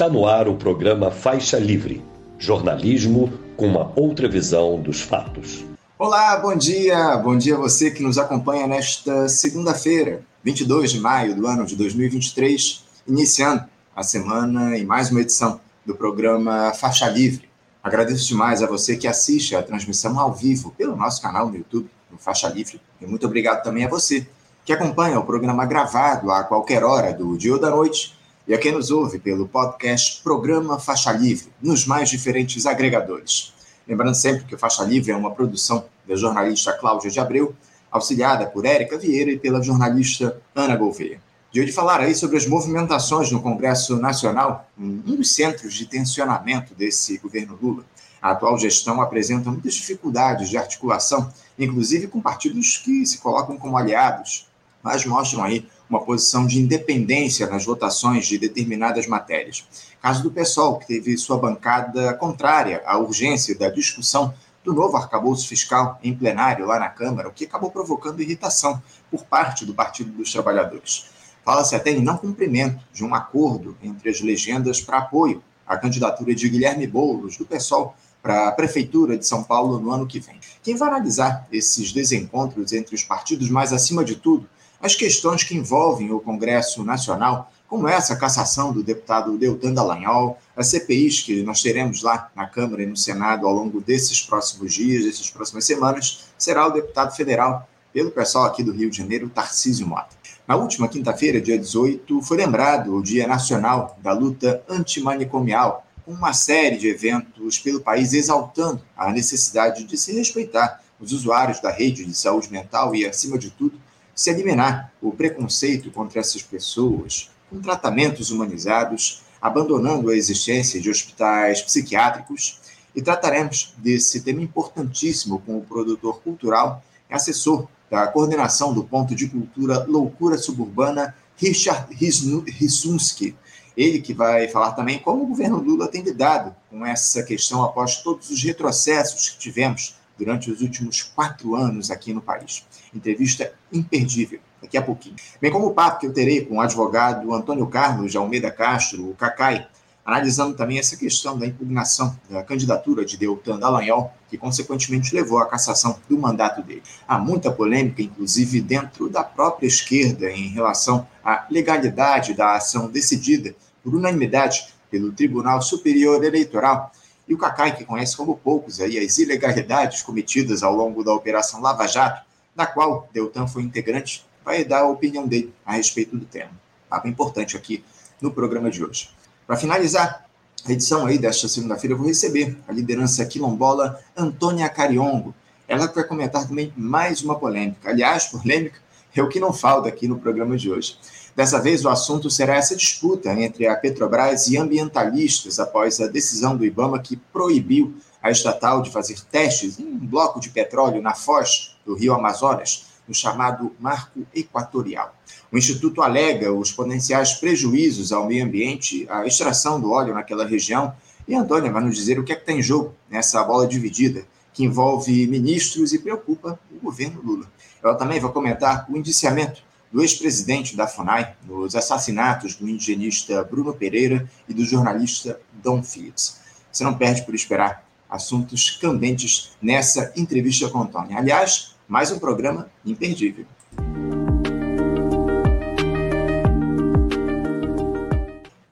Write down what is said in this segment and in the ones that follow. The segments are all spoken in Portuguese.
Está no ar o programa Faixa Livre, jornalismo com uma outra visão dos fatos. Olá, bom dia. Bom dia a você que nos acompanha nesta segunda-feira, 22 de maio do ano de 2023, iniciando a semana em mais uma edição do programa Faixa Livre. Agradeço demais a você que assiste a transmissão ao vivo pelo nosso canal no YouTube, no Faixa Livre, e muito obrigado também a você que acompanha o programa gravado a qualquer hora do dia ou da noite e a quem nos ouve pelo podcast Programa Faixa Livre, nos mais diferentes agregadores. Lembrando sempre que o Faixa Livre é uma produção da jornalista Cláudia de Abreu, auxiliada por Érica Vieira e pela jornalista Ana Gouveia. De hoje falar aí sobre as movimentações no Congresso Nacional, um dos centros de tensionamento desse governo Lula. A atual gestão apresenta muitas dificuldades de articulação, inclusive com partidos que se colocam como aliados, mas mostram aí uma posição de independência nas votações de determinadas matérias. Caso do PSOL, que teve sua bancada contrária à urgência da discussão do novo arcabouço fiscal em plenário lá na Câmara, o que acabou provocando irritação por parte do Partido dos Trabalhadores. Fala-se até em não cumprimento de um acordo entre as legendas para apoio à candidatura de Guilherme Boulos, do PSOL, para a Prefeitura de São Paulo no ano que vem. Quem vai analisar esses desencontros entre os partidos, mas acima de tudo, as questões que envolvem o Congresso Nacional, como essa cassação do deputado Deltan Dallagnol, as CPIs que nós teremos lá na Câmara e no Senado ao longo desses próximos dias, dessas próximas semanas, será o deputado federal, pelo pessoal aqui do Rio de Janeiro, Tarcísio Mota. Na última quinta-feira, dia 18, foi lembrado o Dia Nacional da Luta Antimanicomial, com uma série de eventos pelo país exaltando a necessidade de se respeitar os usuários da rede de saúde mental e, acima de tudo, se eliminar o preconceito contra essas pessoas, com tratamentos humanizados, abandonando a existência de hospitais psiquiátricos, e trataremos desse tema importantíssimo com o produtor cultural e assessor da coordenação do Ponto de Cultura Loucura Suburbana, Richard Rissunski. Ele que vai falar também como o governo Lula tem lidado com essa questão após todos os retrocessos que tivemos durante os últimos quatro anos aqui no país. Entrevista imperdível, daqui a pouquinho. Bem como o papo que eu terei com o advogado Antônio Carlos de Almeida Castro, o Cacai, analisando também essa questão da impugnação da candidatura de Deltan Dallagnol, que consequentemente levou à cassação do mandato dele. Há muita polêmica, inclusive dentro da própria esquerda, em relação à legalidade da ação decidida por unanimidade pelo Tribunal Superior Eleitoral e o Cacai, que conhece como poucos aí as ilegalidades cometidas ao longo da Operação Lava Jato, da qual Deltan foi integrante, vai dar a opinião dele a respeito do tema. Algo importante aqui no programa de hoje. Para finalizar a edição aí desta segunda-feira, eu vou receber a liderança quilombola Antônia Cariongo. Ela vai comentar também mais uma polêmica. Aliás, polêmica é o que não falta aqui no programa de hoje. Dessa vez, o assunto será essa disputa entre a Petrobras e ambientalistas após a decisão do Ibama que proibiu a estatal de fazer testes em um bloco de petróleo na foz do rio Amazonas, no chamado Marco Equatorial. O Instituto alega os potenciais prejuízos ao meio ambiente, a extração do óleo naquela região, e Antônia vai nos dizer o que é que está em jogo nessa bola dividida que envolve ministros e preocupa o governo Lula. Ela também vai comentar o indiciamento do ex-presidente da FUNAI nos assassinatos do indigenista Bruno Pereira e do jornalista Dom Phillips. Você não perde por esperar assuntos candentes nessa entrevista com Antônio. Aliás, mais um programa imperdível.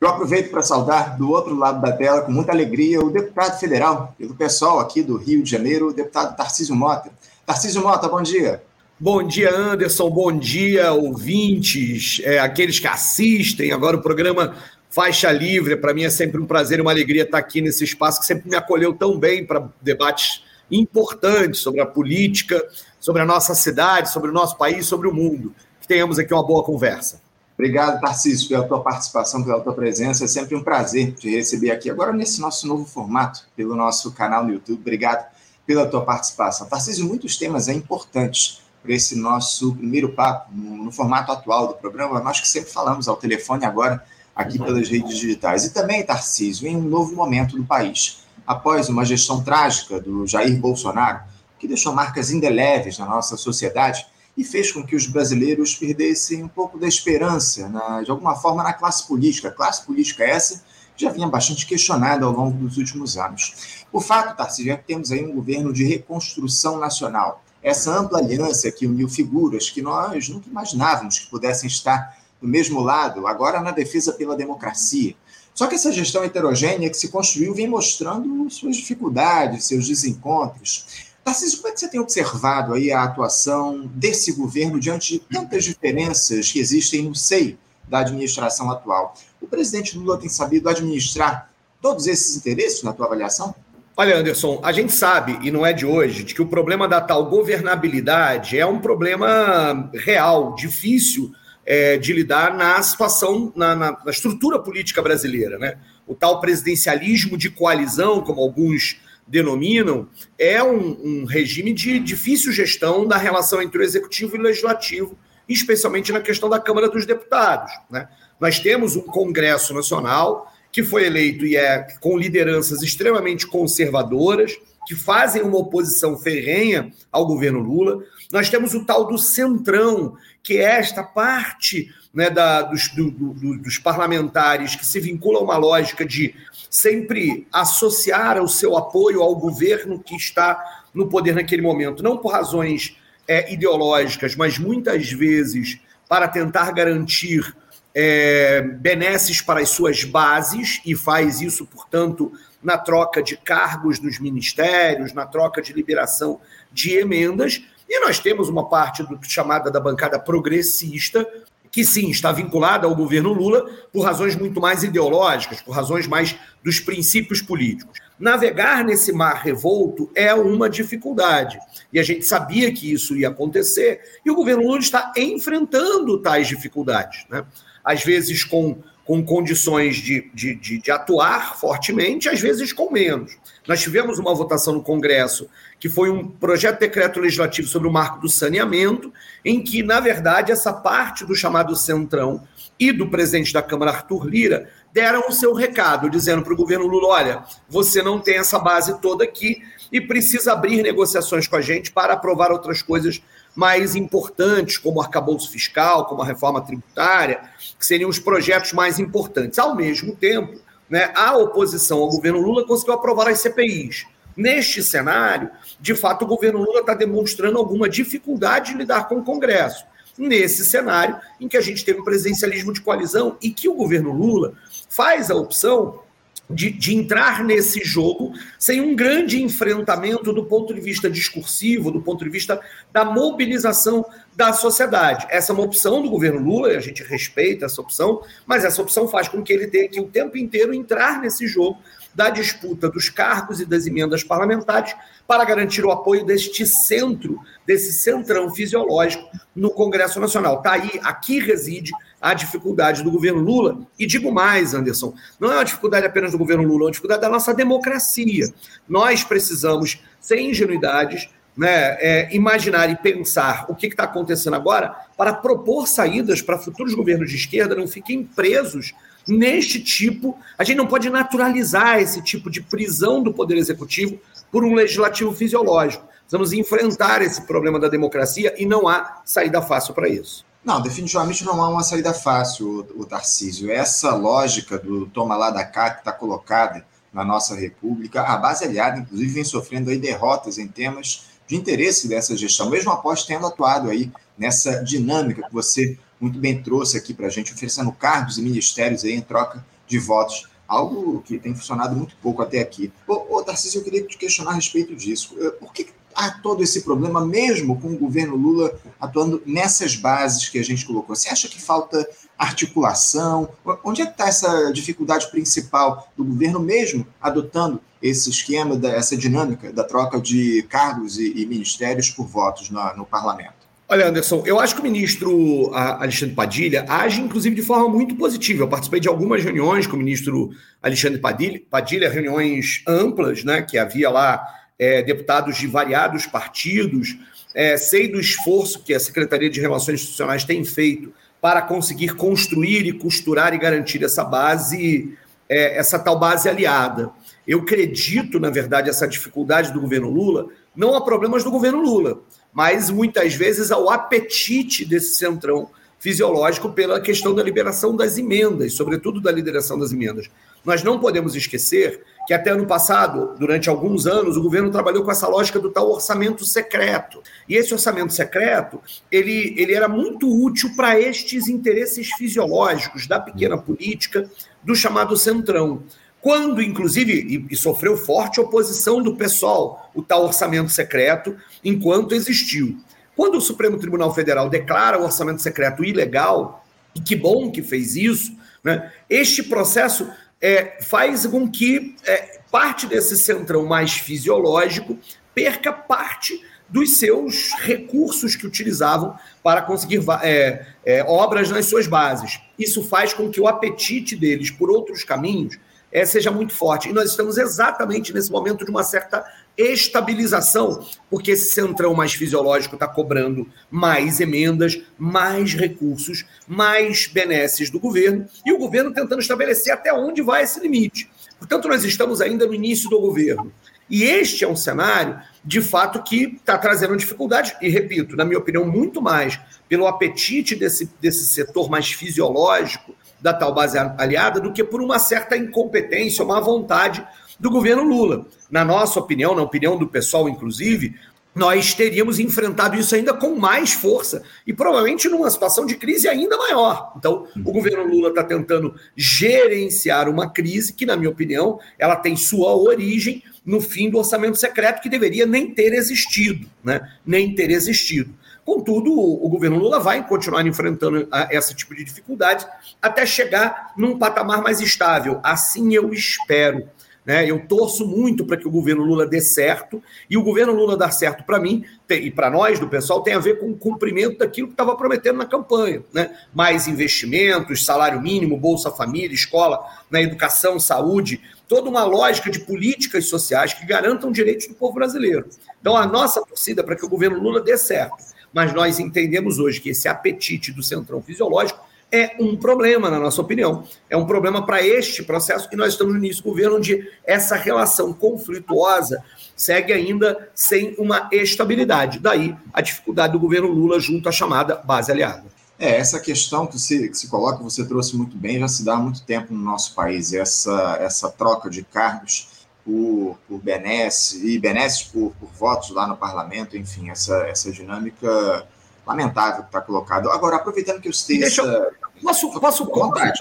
Eu aproveito para saudar do outro lado da tela, com muita alegria, o deputado federal do pessoal aqui do Rio de Janeiro, o deputado Tarcísio Mota. Tarcísio Mota, bom dia. Bom dia, Anderson. Bom dia, ouvintes, é, aqueles que assistem agora o programa Faixa Livre. Para mim é sempre um prazer e uma alegria estar aqui nesse espaço que sempre me acolheu tão bem para debates importantes sobre a política, sobre a nossa cidade, sobre o nosso país, sobre o mundo. Que tenhamos aqui uma boa conversa. Obrigado, Tarcísio, pela tua participação, pela tua presença. É sempre um prazer te receber aqui agora nesse nosso novo formato, pelo nosso canal no YouTube. Obrigado pela tua participação. Tarcísio, muitos temas é importantes para esse nosso primeiro papo no, no, formato atual do programa. Nós que sempre falamos ao telefone agora aqui pelas redes digitais. E também, Tarcísio, em um novo momento do país, após uma gestão trágica do Jair Bolsonaro, que deixou marcas indeléveis na nossa sociedade e fez com que os brasileiros perdessem um pouco da esperança, na, de alguma forma, na classe política. Classe política essa já vinha bastante questionada ao longo dos últimos anos. O fato, Tarcísio, é que temos aí um governo de reconstrução nacional. Essa ampla aliança que uniu figuras que nós nunca imaginávamos que pudessem estar do mesmo lado, agora na defesa pela democracia. Só que essa gestão heterogênea que se construiu vem mostrando suas dificuldades, seus desencontros. Tarcísio, como é que você tem observado aí a atuação desse governo diante de tantas diferenças que existem no seio da administração atual? O presidente Lula tem sabido administrar todos esses interesses na tua avaliação? Olha, Anderson, a gente sabe, e não é de hoje, de que o problema da tal governabilidade é um problema real, difícil é, de lidar na situação, na, na, na, estrutura política brasileira. Né? O tal presidencialismo de coalizão, como alguns denominam, é um, um regime de difícil gestão da relação entre o executivo e o legislativo, especialmente na questão da Câmara dos Deputados. Né? Nós temos um Congresso Nacional que foi eleito e é com lideranças extremamente conservadoras, que fazem uma oposição ferrenha ao governo Lula. Nós temos o tal do Centrão, que é esta parte né, da, dos, do, do, dos parlamentares que se vinculam a uma lógica de sempre associar o seu apoio ao governo que está no poder naquele momento, não por razões é, ideológicas, mas muitas vezes para tentar garantir é, benesses para as suas bases, e faz isso, portanto, na troca de cargos nos ministérios, na troca de liberação de emendas. E nós temos uma parte do, chamada da bancada progressista, que sim, está vinculada ao governo Lula por razões muito mais ideológicas, por razões mais dos princípios políticos. Navegar nesse mar revolto é uma dificuldade. E a gente sabia que isso ia acontecer, e o governo Lula está enfrentando tais dificuldades. Né? Às vezes com com condições de, de, de, de, atuar fortemente, às vezes com menos. Nós tivemos uma votação no Congresso que foi um projeto de decreto legislativo sobre o marco do saneamento, em que, na verdade, essa parte do chamado Centrão e do presidente da Câmara, Arthur Lira, deram o seu recado, dizendo para o governo Lula: olha, você não tem essa base toda aqui e precisa abrir negociações com a gente para aprovar outras coisas mais importantes, como o arcabouço fiscal, como a reforma tributária, que seriam os projetos mais importantes. Ao mesmo tempo, né, a oposição ao governo Lula conseguiu aprovar as CPIs. Neste cenário, de fato, o governo Lula está demonstrando alguma dificuldade de lidar com o Congresso. Nesse cenário em que a gente teve um presidencialismo de coalizão e que o governo Lula faz a opção de, de, entrar nesse jogo sem um grande enfrentamento do ponto de vista discursivo, do ponto de vista da mobilização da sociedade. Essa é uma opção do governo Lula, e a gente respeita essa opção, mas essa opção faz com que ele tenha que o tempo inteiro entrar nesse jogo da disputa dos cargos e das emendas parlamentares para garantir o apoio deste centro, desse centrão fisiológico no Congresso Nacional. Está aí, aqui reside a dificuldade do governo Lula. E digo mais, Anderson, não é uma dificuldade apenas do governo Lula, é uma dificuldade da nossa democracia. Nós precisamos, sem ingenuidades, né, é, imaginar e pensar o que está acontecendo agora para propor saídas para futuros governos de esquerda não fiquem presos neste tipo. A gente não pode naturalizar esse tipo de prisão do Poder Executivo por um legislativo fisiológico. Precisamos enfrentar esse problema da democracia e não há saída fácil para isso. Não, definitivamente não há uma saída fácil, o, Tarcísio. Essa lógica do toma lá da cá que está colocada na nossa República, a base aliada, inclusive, vem sofrendo aí derrotas em temas de interesse dessa gestão, mesmo após tendo atuado aí nessa dinâmica que você muito bem trouxe aqui para a gente, oferecendo cargos e ministérios aí em troca de votos, algo que tem funcionado muito pouco até aqui. Ô, ô Tarcísio, eu queria te questionar a respeito disso. Por que há todo esse problema, mesmo com o governo Lula atuando nessas bases que a gente colocou? Você acha que falta articulação? Onde é que está essa dificuldade principal do governo mesmo adotando esse esquema, essa dinâmica da troca de cargos e, ministérios por votos no, parlamento? Olha, Anderson, eu acho que o ministro Alexandre Padilha age, inclusive, de forma muito positiva. Eu participei de algumas reuniões com o ministro Alexandre Padilha, Padilha reuniões amplas, né, que havia lá é, deputados de variados partidos. É, sei do esforço que a Secretaria de Relações Institucionais tem feito para conseguir construir e costurar e garantir essa base, é, essa tal base aliada. Eu acredito, na verdade, essa dificuldade do governo Lula, não há problemas do governo Lula, mas muitas vezes ao apetite desse centrão fisiológico pela questão da liberação das emendas, sobretudo da liberação das emendas. Nós não podemos esquecer que até ano passado, durante alguns anos, o governo trabalhou com essa lógica do tal orçamento secreto. E esse orçamento secreto, ele, ele era muito útil para estes interesses fisiológicos da pequena política, do chamado centrão. Quando, inclusive, e, e sofreu forte oposição do pessoal, o tal orçamento secreto, enquanto existiu. Quando o Supremo Tribunal Federal declara o orçamento secreto ilegal, e que bom que fez isso, né, este processo é, faz com que é, parte desse centrão mais fisiológico perca parte dos seus recursos que utilizavam para conseguir é, é, obras nas suas bases. Isso faz com que o apetite deles por outros caminhos é, seja muito forte. E nós estamos exatamente nesse momento de uma certa estabilização, porque esse centrão mais fisiológico está cobrando mais emendas, mais recursos, mais benesses do governo, e o governo tentando estabelecer até onde vai esse limite. Portanto, nós estamos ainda no início do governo. E este é um cenário, de fato, que está trazendo dificuldades, e repito, na minha opinião, muito mais pelo apetite desse, desse setor mais fisiológico da tal base aliada do que por uma certa incompetência, uma vontade do governo Lula. Na nossa opinião, na opinião do pessoal, inclusive, nós teríamos enfrentado isso ainda com mais força e provavelmente numa situação de crise ainda maior. Então, o governo Lula está tentando gerenciar uma crise que, na minha opinião, ela tem sua origem no fim do orçamento secreto que deveria nem ter existido, né? Nem ter existido. Contudo, o governo Lula vai continuar enfrentando esse tipo de dificuldade até chegar num patamar mais estável. Assim eu espero. Né? Eu torço muito para que o governo Lula dê certo, e o governo Lula dar certo para mim tem, e para nós do pessoal tem a ver com o cumprimento daquilo que estava prometendo na campanha. Né? Mais investimentos, salário mínimo, Bolsa Família, escola, na educação, saúde, toda uma lógica de políticas sociais que garantam direitos do povo brasileiro. Então, a nossa torcida é para que o governo Lula dê certo. Mas nós entendemos hoje que esse apetite do centrão fisiológico é um problema, na nossa opinião. É um problema para este processo e nós estamos no início do governo onde essa relação conflituosa segue ainda sem uma estabilidade. Daí a dificuldade do governo Lula junto à chamada base aliada. É, essa questão que se, que se coloca, você trouxe muito bem, já se dá há muito tempo no nosso país, essa, essa troca de cargos por, por benesses e benesses por, por votos lá no parlamento, enfim, essa, essa dinâmica lamentável que está colocado. Agora, aproveitando que eu esteja. Deixa eu, posso, posso contar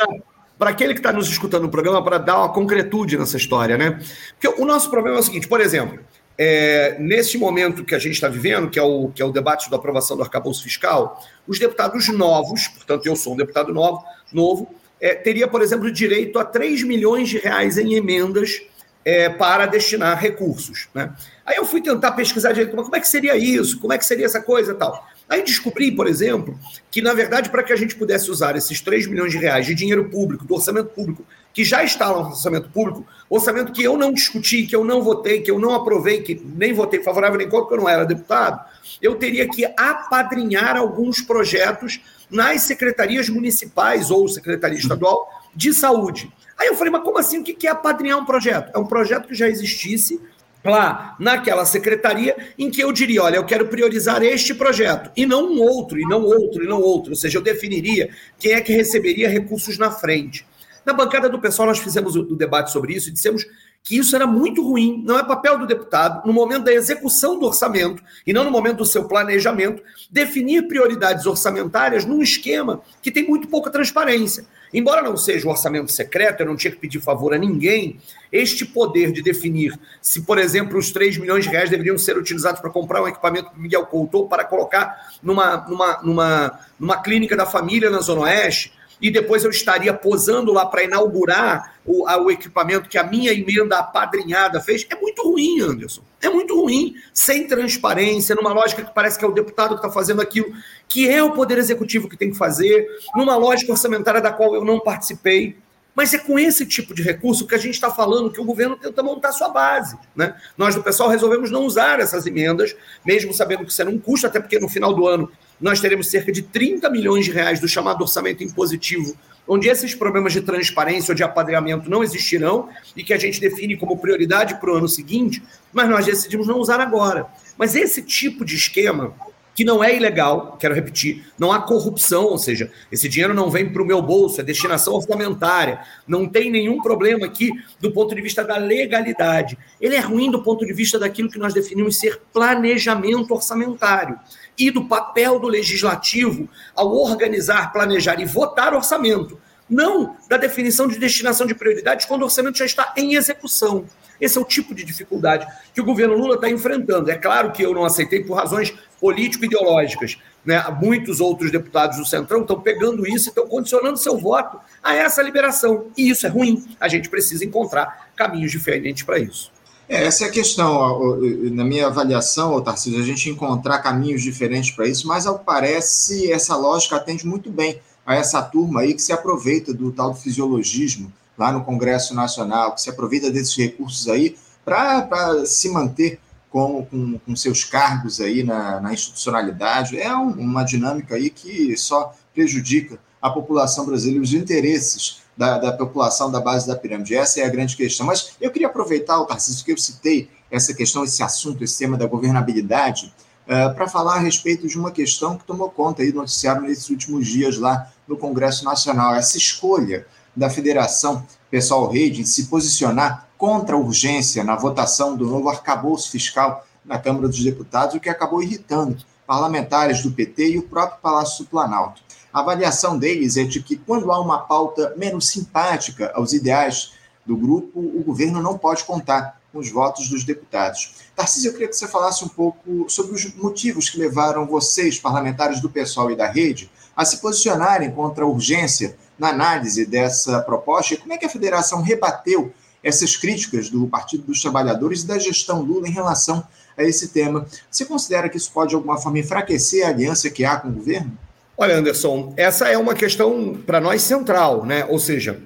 para aquele que está nos escutando no programa para dar uma concretude nessa história, né? Porque o nosso problema é o seguinte, por exemplo, é, nesse momento que a gente está vivendo, que é, o, que é o debate da aprovação do arcabouço fiscal, os deputados novos, portanto, eu sou um deputado novo, novo é, teria, por exemplo, direito a 3 milhões de reais em emendas é, para destinar recursos. Né? Aí eu fui tentar pesquisar direito, como é que seria isso, como é que seria essa coisa e tal. Aí descobri, por exemplo, que, na verdade, para que a gente pudesse usar esses 3 milhões de reais de dinheiro público, do orçamento público, que já está no orçamento público, orçamento que eu não discuti, que eu não votei, que eu não aprovei, que nem votei favorável nem contra, porque eu não era deputado, eu teria que apadrinhar alguns projetos nas secretarias municipais ou secretaria estadual de saúde. Aí eu falei, mas como assim? O que é apadrinhar um projeto? É um projeto que já existisse, lá naquela secretaria em que eu diria, olha, eu quero priorizar este projeto e não um outro, e não outro, e não outro. Ou seja, eu definiria quem é que receberia recursos na frente. Na bancada do pessoal, nós fizemos o, debate sobre isso e dissemos que isso era muito ruim. Não é papel do deputado, no momento da execução do orçamento e não no momento do seu planejamento, definir prioridades orçamentárias num esquema que tem muito pouca transparência. Embora não seja um orçamento secreto, eu não tinha que pedir favor a ninguém, este poder de definir se, por exemplo, os 3 milhões de reais deveriam ser utilizados para comprar um equipamento para Miguel Couto para colocar numa, numa, numa, numa clínica da família na Zona Oeste, e depois eu estaria posando lá para inaugurar o, a, o equipamento que a minha emenda apadrinhada fez, é muito ruim, Anderson. É muito ruim, sem transparência, numa lógica que parece que é o deputado que está fazendo aquilo, que é o Poder Executivo que tem que fazer, numa lógica orçamentária da qual eu não participei. Mas é com esse tipo de recurso que a gente está falando que o governo tenta montar sua base. Né? Nós, do pessoal, resolvemos não usar essas emendas, mesmo sabendo que isso era um custo, até porque no final do ano nós teremos cerca de 30 milhões de reais do chamado orçamento impositivo, onde esses problemas de transparência ou de apadrinhamento não existirão e que a gente define como prioridade para o ano seguinte, mas nós decidimos não usar agora. Mas esse tipo de esquema que não é ilegal, quero repetir, não há corrupção, ou seja, esse dinheiro não vem para o meu bolso, é destinação orçamentária, não tem nenhum problema aqui do ponto de vista da legalidade. Ele é ruim do ponto de vista daquilo que nós definimos ser planejamento orçamentário e do papel do legislativo ao organizar, planejar e votar orçamento não da definição de destinação de prioridades quando o orçamento já está em execução. Esse é o tipo de dificuldade que o governo Lula está enfrentando. É claro que eu não aceitei por razões político-ideológicas. Né? Muitos outros deputados do Centrão estão pegando isso e estão condicionando seu voto a essa liberação. E isso é ruim. A gente precisa encontrar caminhos diferentes para isso. É, essa é a questão. Na minha avaliação, Tarcísio, a gente encontrar caminhos diferentes para isso, mas ao parece essa lógica atende muito bem a essa turma aí que se aproveita do tal do fisiologismo lá no Congresso Nacional, que se aproveita desses recursos aí para se manter com, com, com, seus cargos aí na, na institucionalidade. É um, uma dinâmica aí que só prejudica a população brasileira, os interesses da, da, população da base da pirâmide. Essa é a grande questão. Mas eu queria aproveitar, o Tarcísio, que eu citei essa questão, esse assunto, esse tema da governabilidade, uh, para falar a respeito de uma questão que tomou conta aí do noticiário nesses últimos dias lá no Congresso Nacional. Essa escolha da Federação Pessoal Rede de se posicionar contra a urgência na votação do novo arcabouço fiscal na Câmara dos Deputados, o que acabou irritando parlamentares do PT e o próprio Palácio do Planalto. A avaliação deles é de que, quando há uma pauta menos simpática aos ideais do grupo, o governo não pode contar com os votos dos deputados. Tarcísio, eu queria que você falasse um pouco sobre os motivos que levaram vocês, parlamentares do PSOL e da Rede, a se posicionarem contra a urgência na análise dessa proposta e como é que a federação rebateu essas críticas do Partido dos Trabalhadores e da gestão Lula em relação a esse tema. Você considera que isso pode, de alguma forma, enfraquecer a aliança que há com o governo? Olha, Anderson, essa é uma questão para nós central, né? Ou seja,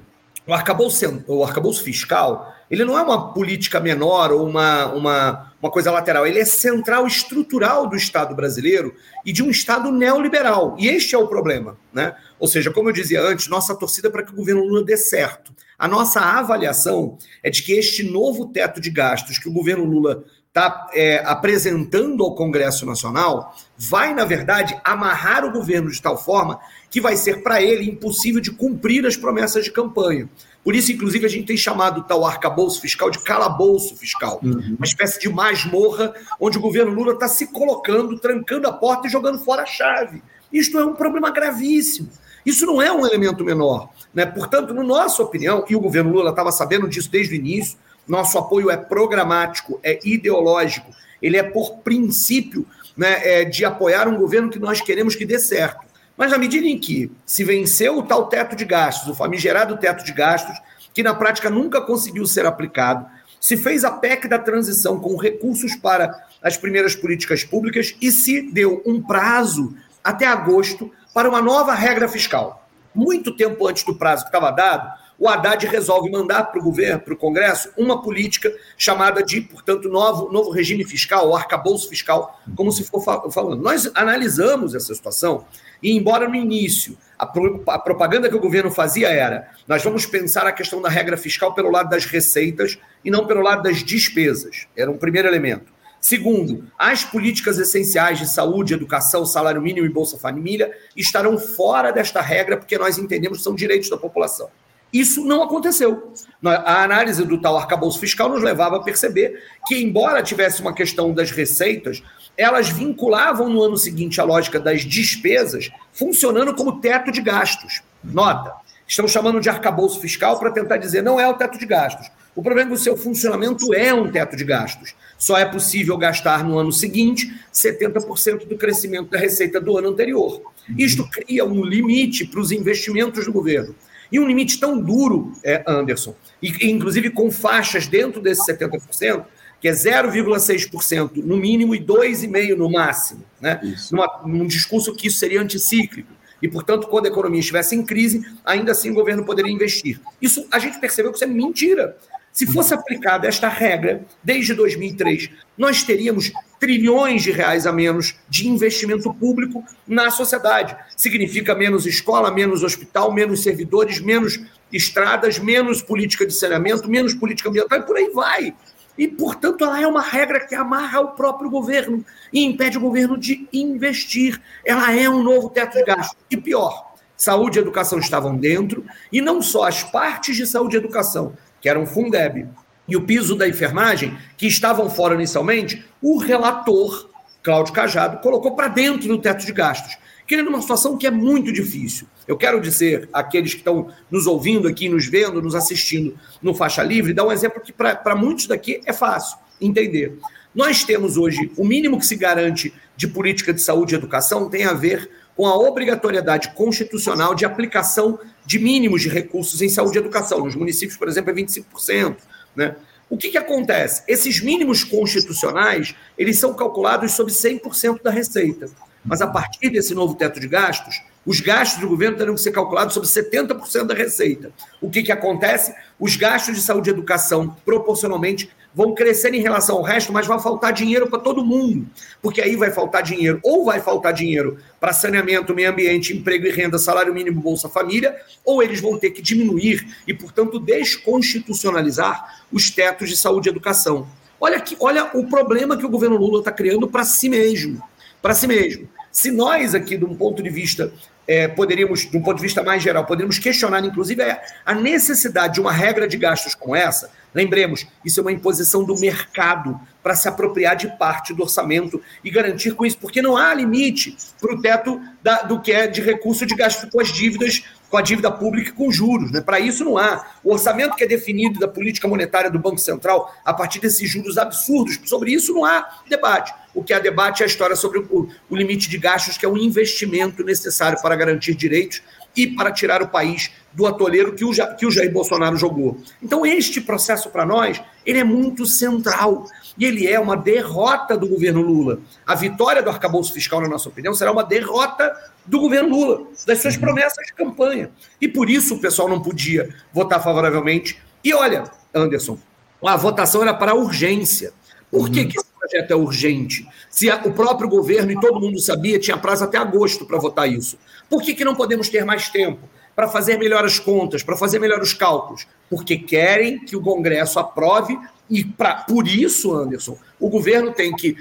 o arcabouço, o arcabouço fiscal, ele não é uma política menor ou uma, uma, uma coisa lateral, ele é central, estrutural do Estado brasileiro e de um Estado neoliberal. E este é o problema. Né? Ou seja, como eu dizia antes, nossa torcida é para que o governo Lula dê certo. A nossa avaliação é de que este novo teto de gastos que o governo Lula está é, apresentando ao Congresso Nacional vai, na verdade, amarrar o governo de tal forma que vai ser para ele impossível de cumprir as promessas de campanha. Por isso, inclusive, a gente tem chamado o tal arcabouço fiscal de calabouço fiscal, uhum. uma espécie de masmorra onde o governo Lula está se colocando, trancando a porta e jogando fora a chave. Isto é um problema gravíssimo. Isso não é um elemento menor. Né? Portanto, na nossa opinião, e o governo Lula estava sabendo disso desde o início, nosso apoio é programático, é ideológico, ele é por princípio né, é de apoiar um governo que nós queremos que dê certo. Mas na medida em que se venceu o tal teto de gastos, o famigerado teto de gastos, que na prática nunca conseguiu ser aplicado, se fez a PEC da transição com recursos para as primeiras políticas públicas e se deu um prazo até agosto para uma nova regra fiscal. Muito tempo antes do prazo que estava dado, o Haddad resolve mandar para o governo, para o Congresso, uma política chamada de, portanto, novo, novo regime fiscal, o arcabouço fiscal, como se for falando. Nós analisamos essa situação e, embora no início a, pro, a propaganda que o governo fazia era nós vamos pensar a questão da regra fiscal pelo lado das receitas e não pelo lado das despesas, era um primeiro elemento. Segundo, as políticas essenciais de saúde, educação, salário mínimo e Bolsa Família estarão fora desta regra porque nós entendemos que são direitos da população. Isso não aconteceu. A análise do tal arcabouço fiscal nos levava a perceber que, embora tivesse uma questão das receitas, elas vinculavam no ano seguinte a lógica das despesas, funcionando como teto de gastos. Nota, estamos chamando de arcabouço fiscal para tentar dizer não é o teto de gastos. O problema é que o seu funcionamento é um teto de gastos. Só é possível gastar no ano seguinte 70% do crescimento da receita do ano anterior. Isto cria um limite para os investimentos do governo. E um limite tão duro, é, Anderson, e inclusive com faixas dentro desses 70%, que é 0,6% no mínimo e 2,5% no máximo, né? Numa, num discurso que isso seria anticíclico. E, portanto, quando a economia estivesse em crise, ainda assim o governo poderia investir. Isso a gente percebeu que isso é mentira. Se fosse aplicada esta regra desde 2003, nós teríamos trilhões de reais a menos de investimento público na sociedade. Significa menos escola, menos hospital, menos servidores, menos estradas, menos política de saneamento, menos política ambiental e por aí vai. E, portanto, ela é uma regra que amarra o próprio governo e impede o governo de investir. Ela é um novo teto de gasto. E pior, saúde e educação estavam dentro, e não só as partes de saúde e educação, que eram Fundeb e o piso da enfermagem, que estavam fora inicialmente, o relator, Cláudio Cajado, colocou para dentro do teto de gastos criando uma situação que é muito difícil. Eu quero dizer àqueles que estão nos ouvindo aqui, nos vendo, nos assistindo no Faixa Livre, dar um exemplo que para muitos daqui é fácil entender. Nós temos hoje o mínimo que se garante de política de saúde e educação tem a ver com a obrigatoriedade constitucional de aplicação de mínimos de recursos em saúde e educação. Nos municípios, por exemplo, é 25%. Né? O que, que acontece? Esses mínimos constitucionais, eles são calculados sobre 100% da receita. Mas a partir desse novo teto de gastos, os gastos do governo terão que ser calculados sobre 70% da receita. O que, que acontece? Os gastos de saúde e educação, proporcionalmente, vão crescer em relação ao resto, mas vai faltar dinheiro para todo mundo. Porque aí vai faltar dinheiro, ou vai faltar dinheiro para saneamento, meio ambiente, emprego e renda, salário mínimo, Bolsa Família, ou eles vão ter que diminuir e, portanto, desconstitucionalizar os tetos de saúde e educação. Olha, aqui, olha o problema que o governo Lula está criando para si mesmo para si mesmo. Se nós aqui, de um ponto de vista, é, poderíamos, de um ponto de vista mais geral, poderíamos questionar, inclusive, a necessidade de uma regra de gastos como essa, lembremos, isso é uma imposição do mercado para se apropriar de parte do orçamento e garantir com isso, porque não há limite para o teto da, do que é de recurso de gasto com as dívidas com a dívida pública e com juros. Né? Para isso não há. O orçamento que é definido da política monetária do Banco Central a partir desses juros absurdos, sobre isso não há debate. O que há debate é a história sobre o, o limite de gastos, que é um investimento necessário para garantir direitos e para tirar o país do atoleiro que o, que o Jair Bolsonaro jogou. Então, este processo, para nós, ele é muito central. E ele é uma derrota do governo Lula. A vitória do arcabouço fiscal, na nossa opinião, será uma derrota do governo Lula, das suas uhum. promessas de campanha. E por isso o pessoal não podia votar favoravelmente. E olha, Anderson, a votação era para urgência. Por que, uhum. que projeto é urgente? Se o próprio governo e todo mundo sabia, tinha prazo até agosto para votar isso. Por que, que não podemos ter mais tempo? Para fazer melhor as contas, para fazer melhor os cálculos? Porque querem que o Congresso aprove e pra, por isso, Anderson, o governo tem que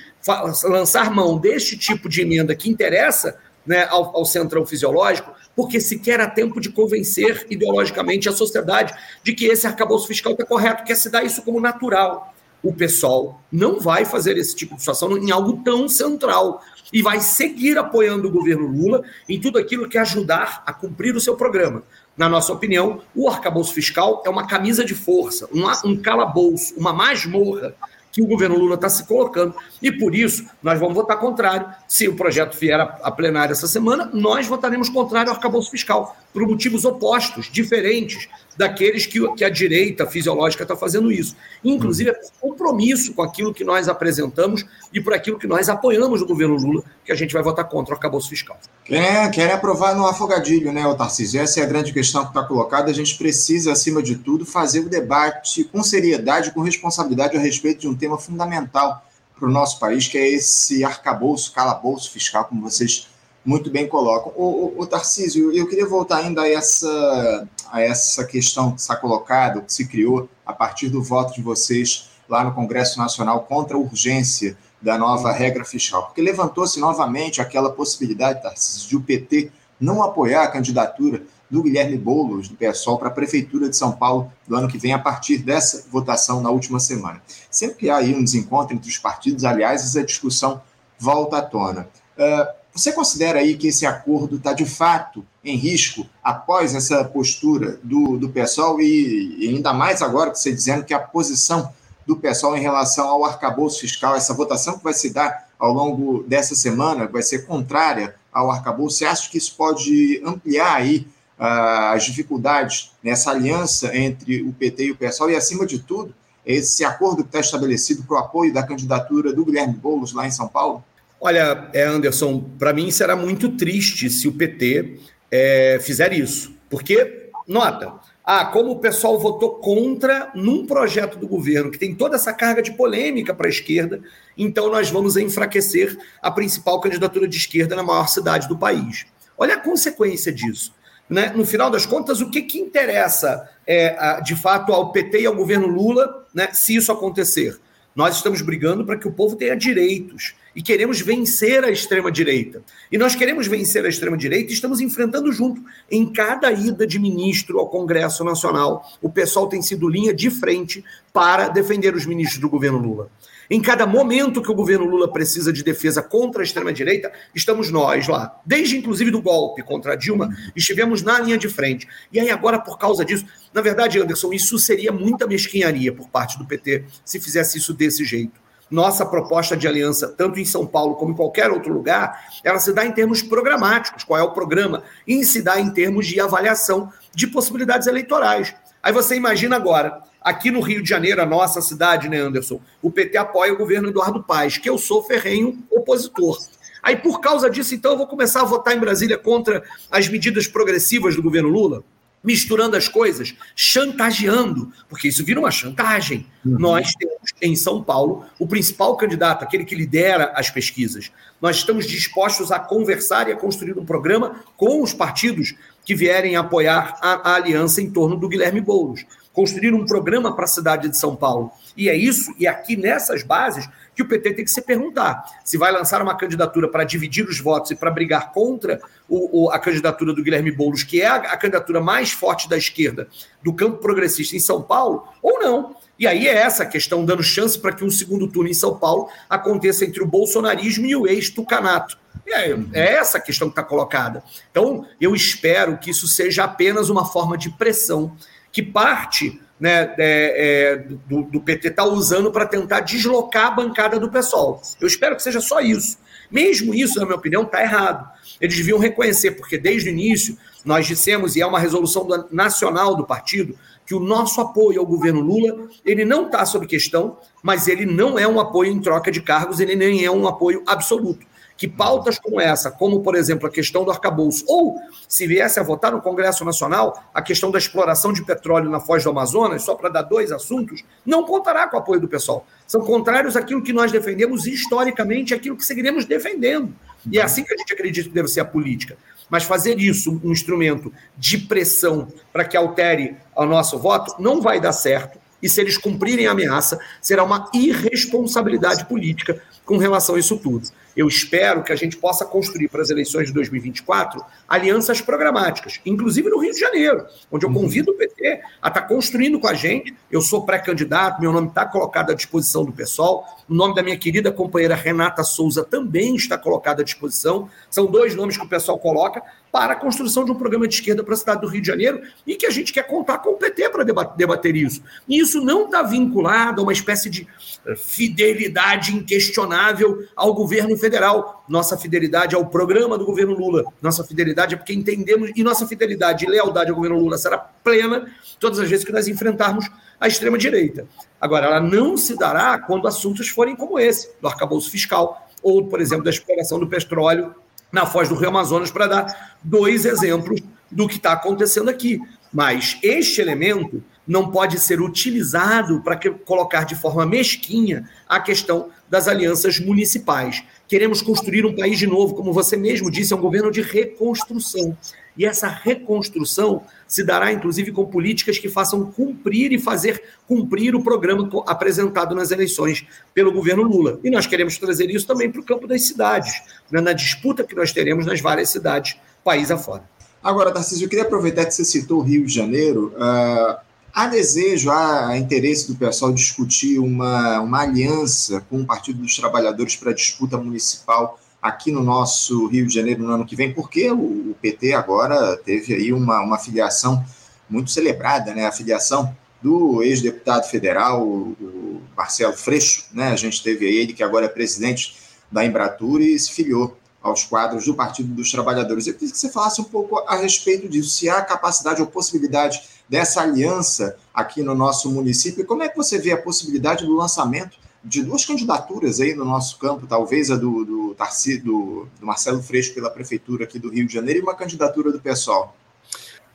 lançar mão deste tipo de emenda que interessa né, ao, ao centrão fisiológico, porque sequer há tempo de convencer ideologicamente a sociedade de que esse arcabouço fiscal está correto, quer se dar isso como natural. O pessoal não vai fazer esse tipo de situação em algo tão central e vai seguir apoiando o governo Lula em tudo aquilo que ajudar a cumprir o seu programa. Na nossa opinião, o arcabouço fiscal é uma camisa de força, um, um calabouço, uma masmorra que o governo Lula está se colocando. E por isso, nós vamos votar contrário. Se o projeto vier a plenária essa semana, nós votaremos contrário ao arcabouço fiscal, por motivos opostos, diferentes daqueles que, que a direita fisiológica está fazendo isso. Inclusive, é compromisso com aquilo que nós apresentamos e por aquilo que nós apoiamos no governo Lula, que a gente vai votar contra o arcabouço fiscal. Quer, quer aprovar no afogadilho, né, Tarcísio? Essa é a grande questão que está colocada. A gente precisa, acima de tudo, fazer o debate com seriedade, com responsabilidade a respeito de um tema fundamental para o nosso país, que é esse arcabouço, calabouço fiscal, como vocês muito bem colocam. O, o, o Tarcísio, eu queria voltar ainda a essa, a essa questão que está colocada, que se criou a partir do voto de vocês lá no Congresso Nacional contra a urgência da nova regra fiscal, porque levantou-se novamente aquela possibilidade, Tarcísio, de o PT não apoiar a candidatura do Guilherme Boulos, do PSOL, para a Prefeitura de São Paulo do ano que vem, a partir dessa votação na última semana. Sempre que há aí um desencontro entre os partidos, aliás, essa discussão volta à tona. Uh, você considera aí que esse acordo está de fato em risco após essa postura do, do PSOL e, e ainda mais agora que você dizendo que a posição do PSOL em relação ao arcabouço fiscal, essa votação que vai se dar ao longo dessa semana, vai ser contrária ao arcabouço, você acha que isso pode ampliar aí uh, as dificuldades nessa aliança entre o PT e o PSOL e, acima de tudo, esse acordo que está estabelecido para o apoio da candidatura do Guilherme Boulos lá em São Paulo? Olha, é, Anderson, para mim será muito triste se o PT é, fizer isso. Porque, nota, ah, como o pessoal votou contra num projeto do governo que tem toda essa carga de polêmica para a esquerda, então nós vamos enfraquecer a principal candidatura de esquerda na maior cidade do país. Olha a consequência disso. né, no final das contas, o que, que interessa é, de fato ao PT e ao governo Lula né, se isso acontecer? Nós estamos brigando para que o povo tenha direitos e queremos vencer a extrema-direita. E nós queremos vencer a extrema-direita e estamos enfrentando junto. Em cada ida de ministro ao Congresso Nacional, o pessoal tem sido linha de frente para defender os ministros do governo Lula. Em cada momento que o governo Lula precisa de defesa contra a extrema-direita, estamos nós lá. Desde, inclusive, do golpe contra a Dilma, estivemos na linha de frente. E aí, agora, por causa disso, na verdade, Anderson, isso seria muita mesquinharia por parte do PT se fizesse isso desse jeito. Nossa proposta de aliança, tanto em São Paulo como em qualquer outro lugar, ela se dá em termos programáticos, qual é o programa, e se dá em termos de avaliação de possibilidades eleitorais. Aí você imagina agora, aqui no Rio de Janeiro, a nossa cidade, né, Anderson? O PT apoia o governo Eduardo Paes, que eu sou ferrenho opositor. Aí, por causa disso, então, eu vou começar a votar em Brasília contra as medidas progressivas do governo Lula? misturando as coisas, chantageando, porque isso vira uma chantagem. Uhum. Nós temos em São Paulo o principal candidato, aquele que lidera as pesquisas. Nós estamos dispostos a conversar e a construir um programa com os partidos que vierem apoiar a, a aliança em torno do Guilherme Boulos. Construir um programa para a cidade de São Paulo. E é isso, e aqui nessas bases, que o PT tem que se perguntar se vai lançar uma candidatura para dividir os votos e para brigar contra o, o, a candidatura do Guilherme Boulos, que é a, a candidatura mais forte da esquerda do campo progressista em São Paulo, ou não. E aí é essa questão, dando chance para que um segundo turno em São Paulo aconteça entre o bolsonarismo e o ex-tucanato. É, é essa a questão que está colocada. Então, eu espero que isso seja apenas uma forma de pressão que parte né, é, é, do, do, PT está usando para tentar deslocar a bancada do pessoal. Eu espero que seja só isso. Mesmo isso, na minha opinião, está errado. Eles deviam reconhecer, porque desde o início nós dissemos, e é uma resolução nacional do partido, que o nosso apoio ao governo Lula, ele não está sob questão, mas ele não é um apoio em troca de cargos, ele nem é um apoio absoluto que pautas como essa, como, por exemplo, a questão do arcabouço, ou se viesse a votar no Congresso Nacional a questão da exploração de petróleo na Foz do Amazonas, só para dar dois assuntos, não contará com o apoio do pessoal. São contrários àquilo que nós defendemos historicamente, aquilo que seguiremos defendendo. E é assim que a gente acredita que deve ser a política. Mas fazer isso um instrumento de pressão para que altere o nosso voto não vai dar certo. E se eles cumprirem a ameaça, será uma irresponsabilidade política com relação a isso tudo. Eu espero que a gente possa construir para as eleições de 2024 alianças programáticas, inclusive no Rio de Janeiro, onde eu convido o PT a estar construindo com a gente. Eu sou pré-candidato, meu nome está colocado à disposição do pessoal, o nome da minha querida companheira Renata Souza também está colocado à disposição. São dois nomes que o pessoal coloca para a construção de um programa de esquerda para a cidade do Rio de Janeiro e que a gente quer contar com o PT para debater isso. E isso não está vinculado a uma espécie de eh, fidelidade inquestionável ao governo federal. Nossa fidelidade ao programa do governo Lula. Nossa fidelidade é porque entendemos, e nossa fidelidade e lealdade ao governo Lula será plena todas as vezes que nós enfrentarmos a extrema-direita. Agora, ela não se dará quando assuntos forem como esse, do arcabouço fiscal, ou, por exemplo, da exploração do petróleo na foz do Rio Amazonas, para dar dois exemplos do que está acontecendo aqui. Mas este elemento não pode ser utilizado para colocar de forma mesquinha a questão das alianças municipais. Queremos construir um país de novo, como você mesmo disse, é um governo de reconstrução. E essa reconstrução se dará, inclusive, com políticas que façam cumprir e fazer cumprir o programa apresentado nas eleições pelo governo Lula. E nós queremos trazer isso também para o campo das cidades, né, na disputa que nós teremos nas várias cidades, país afora. Agora, Tarcísio, eu queria aproveitar que você citou o Rio de Janeiro. Uh, há desejo, há interesse do pessoal discutir uma, uma aliança com o Partido dos Trabalhadores para a disputa municipal aqui no nosso Rio de Janeiro no ano que vem, porque o, PT agora teve aí uma, uma filiação muito celebrada, né? A filiação do ex-deputado federal, o, Marcelo Freixo, né? A gente teve ele que agora é presidente da Embratur e se filiou aos quadros do Partido dos Trabalhadores. Eu queria que você falasse um pouco a respeito disso, se há capacidade ou possibilidade dessa aliança aqui no nosso município, e como é que você vê a possibilidade do lançamento de duas candidaturas aí no nosso campo, talvez a do, do, do, do Marcelo Freixo pela Prefeitura aqui do Rio de Janeiro e uma candidatura do pessoal.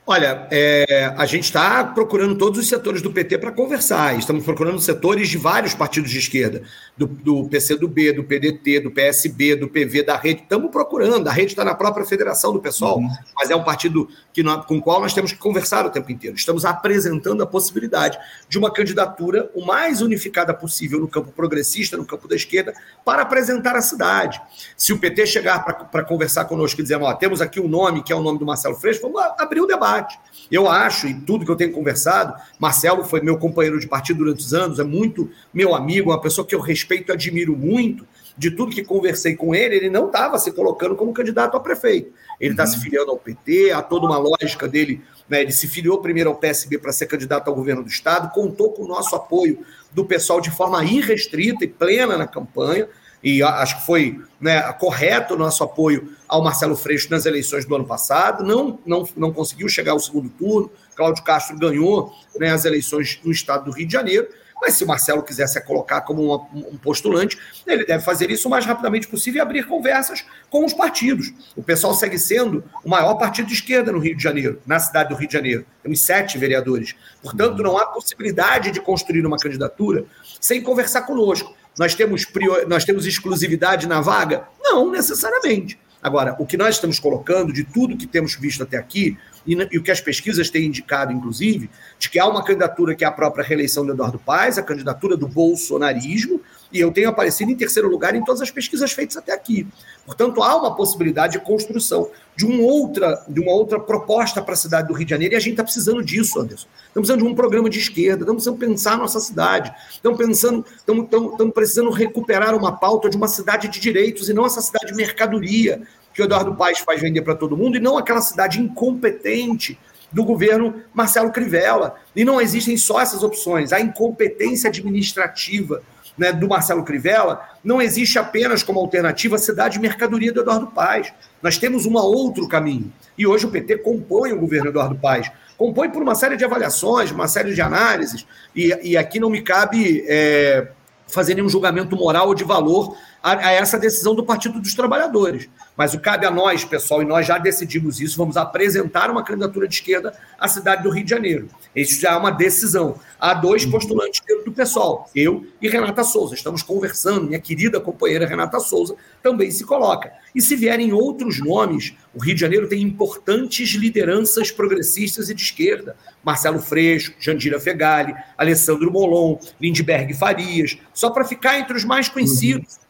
Olha, é, a gente está procurando todos os setores do PT para conversar. Estamos procurando setores de vários partidos de esquerda, do, do PCdoB, do PDT, do PSB, do PV, da rede. Estamos procurando. A rede está na própria federação do pessoal, uhum. mas é um partido que com o qual nós temos que conversar o tempo inteiro. Estamos apresentando a possibilidade de uma candidatura o mais unificada possível no campo progressista, no campo da esquerda, para apresentar a cidade. Se o PT chegar para conversar conosco e dizer, ó, temos aqui um nome que é o nome do Marcelo Freixo, vamos abrir o debate debate. Eu acho, e tudo que eu tenho conversado, Marcelo foi meu companheiro de partido durante os anos, é muito meu amigo, uma pessoa que eu respeito e admiro muito. De tudo que conversei com ele, ele não estava se colocando como candidato a prefeito. Ele está uhum. se filiando ao PT, há toda uma lógica dele. Né? Ele se filiou primeiro ao PSB para ser candidato ao governo do Estado, contou com o nosso apoio do pessoal de forma irrestrita e plena na campanha e acho que foi né, correto o nosso apoio ao Marcelo Freixo nas eleições do ano passado, não, não, não conseguiu chegar ao segundo turno, Cláudio Castro ganhou né, as eleições no estado do Rio de Janeiro, mas se o Marcelo quiser se colocar como uma, um postulante, ele deve fazer isso o mais rapidamente possível e abrir conversas com os partidos. O pessoal segue sendo o maior partido de esquerda no Rio de Janeiro, na cidade do Rio de Janeiro. Temos sete vereadores. Portanto, não há possibilidade de construir uma candidatura sem conversar conosco. Nós temos, prior... nós temos exclusividade na vaga? Não necessariamente. Agora, o que nós estamos colocando, de tudo que temos visto até aqui, e, e, o que as pesquisas têm indicado, inclusive, de que há uma candidatura que é a própria reeleição do Eduardo Paes, a candidatura do bolsonarismo, e eu tenho aparecido em terceiro lugar em todas as pesquisas feitas até aqui. Portanto, há uma possibilidade de construção de, um outra, de uma outra proposta para a cidade do Rio de Janeiro, e a gente está precisando disso, Anderson. Estamos precisando de um programa de esquerda, estamos precisando pensar a nossa cidade, estamos pensando, estamos, estamos, estamos precisando recuperar uma pauta de uma cidade de direitos e não essa cidade de mercadoria que o Eduardo Paes faz vender para todo mundo, e não aquela cidade incompetente do governo Marcelo Crivella. E não existem só essas opções, a incompetência administrativa né, do Marcelo Crivella, não existe apenas como alternativa a cidade mercadoria do Eduardo Paes. Nós temos um outro caminho. E hoje o PT compõe o governo Eduardo Paes. Compõe por uma série de avaliações, uma série de análises, e, e aqui não me cabe é, fazer nenhum julgamento moral ou de valor a, a, essa decisão do Partido dos Trabalhadores. Mas o cabe a nós, pessoal, e nós já decidimos isso, vamos apresentar uma candidatura de esquerda à cidade do Rio de Janeiro. Isso já é uma decisão. Há dois postulantes dentro do pessoal, eu e Renata Souza. Estamos conversando, minha querida companheira Renata Souza também se coloca. E se vierem outros nomes, o Rio de Janeiro tem importantes lideranças progressistas e de esquerda. Marcelo Freixo, Jandira Fegali, Alessandro Molon, Lindbergh Farias, só para ficar entre os mais conhecidos.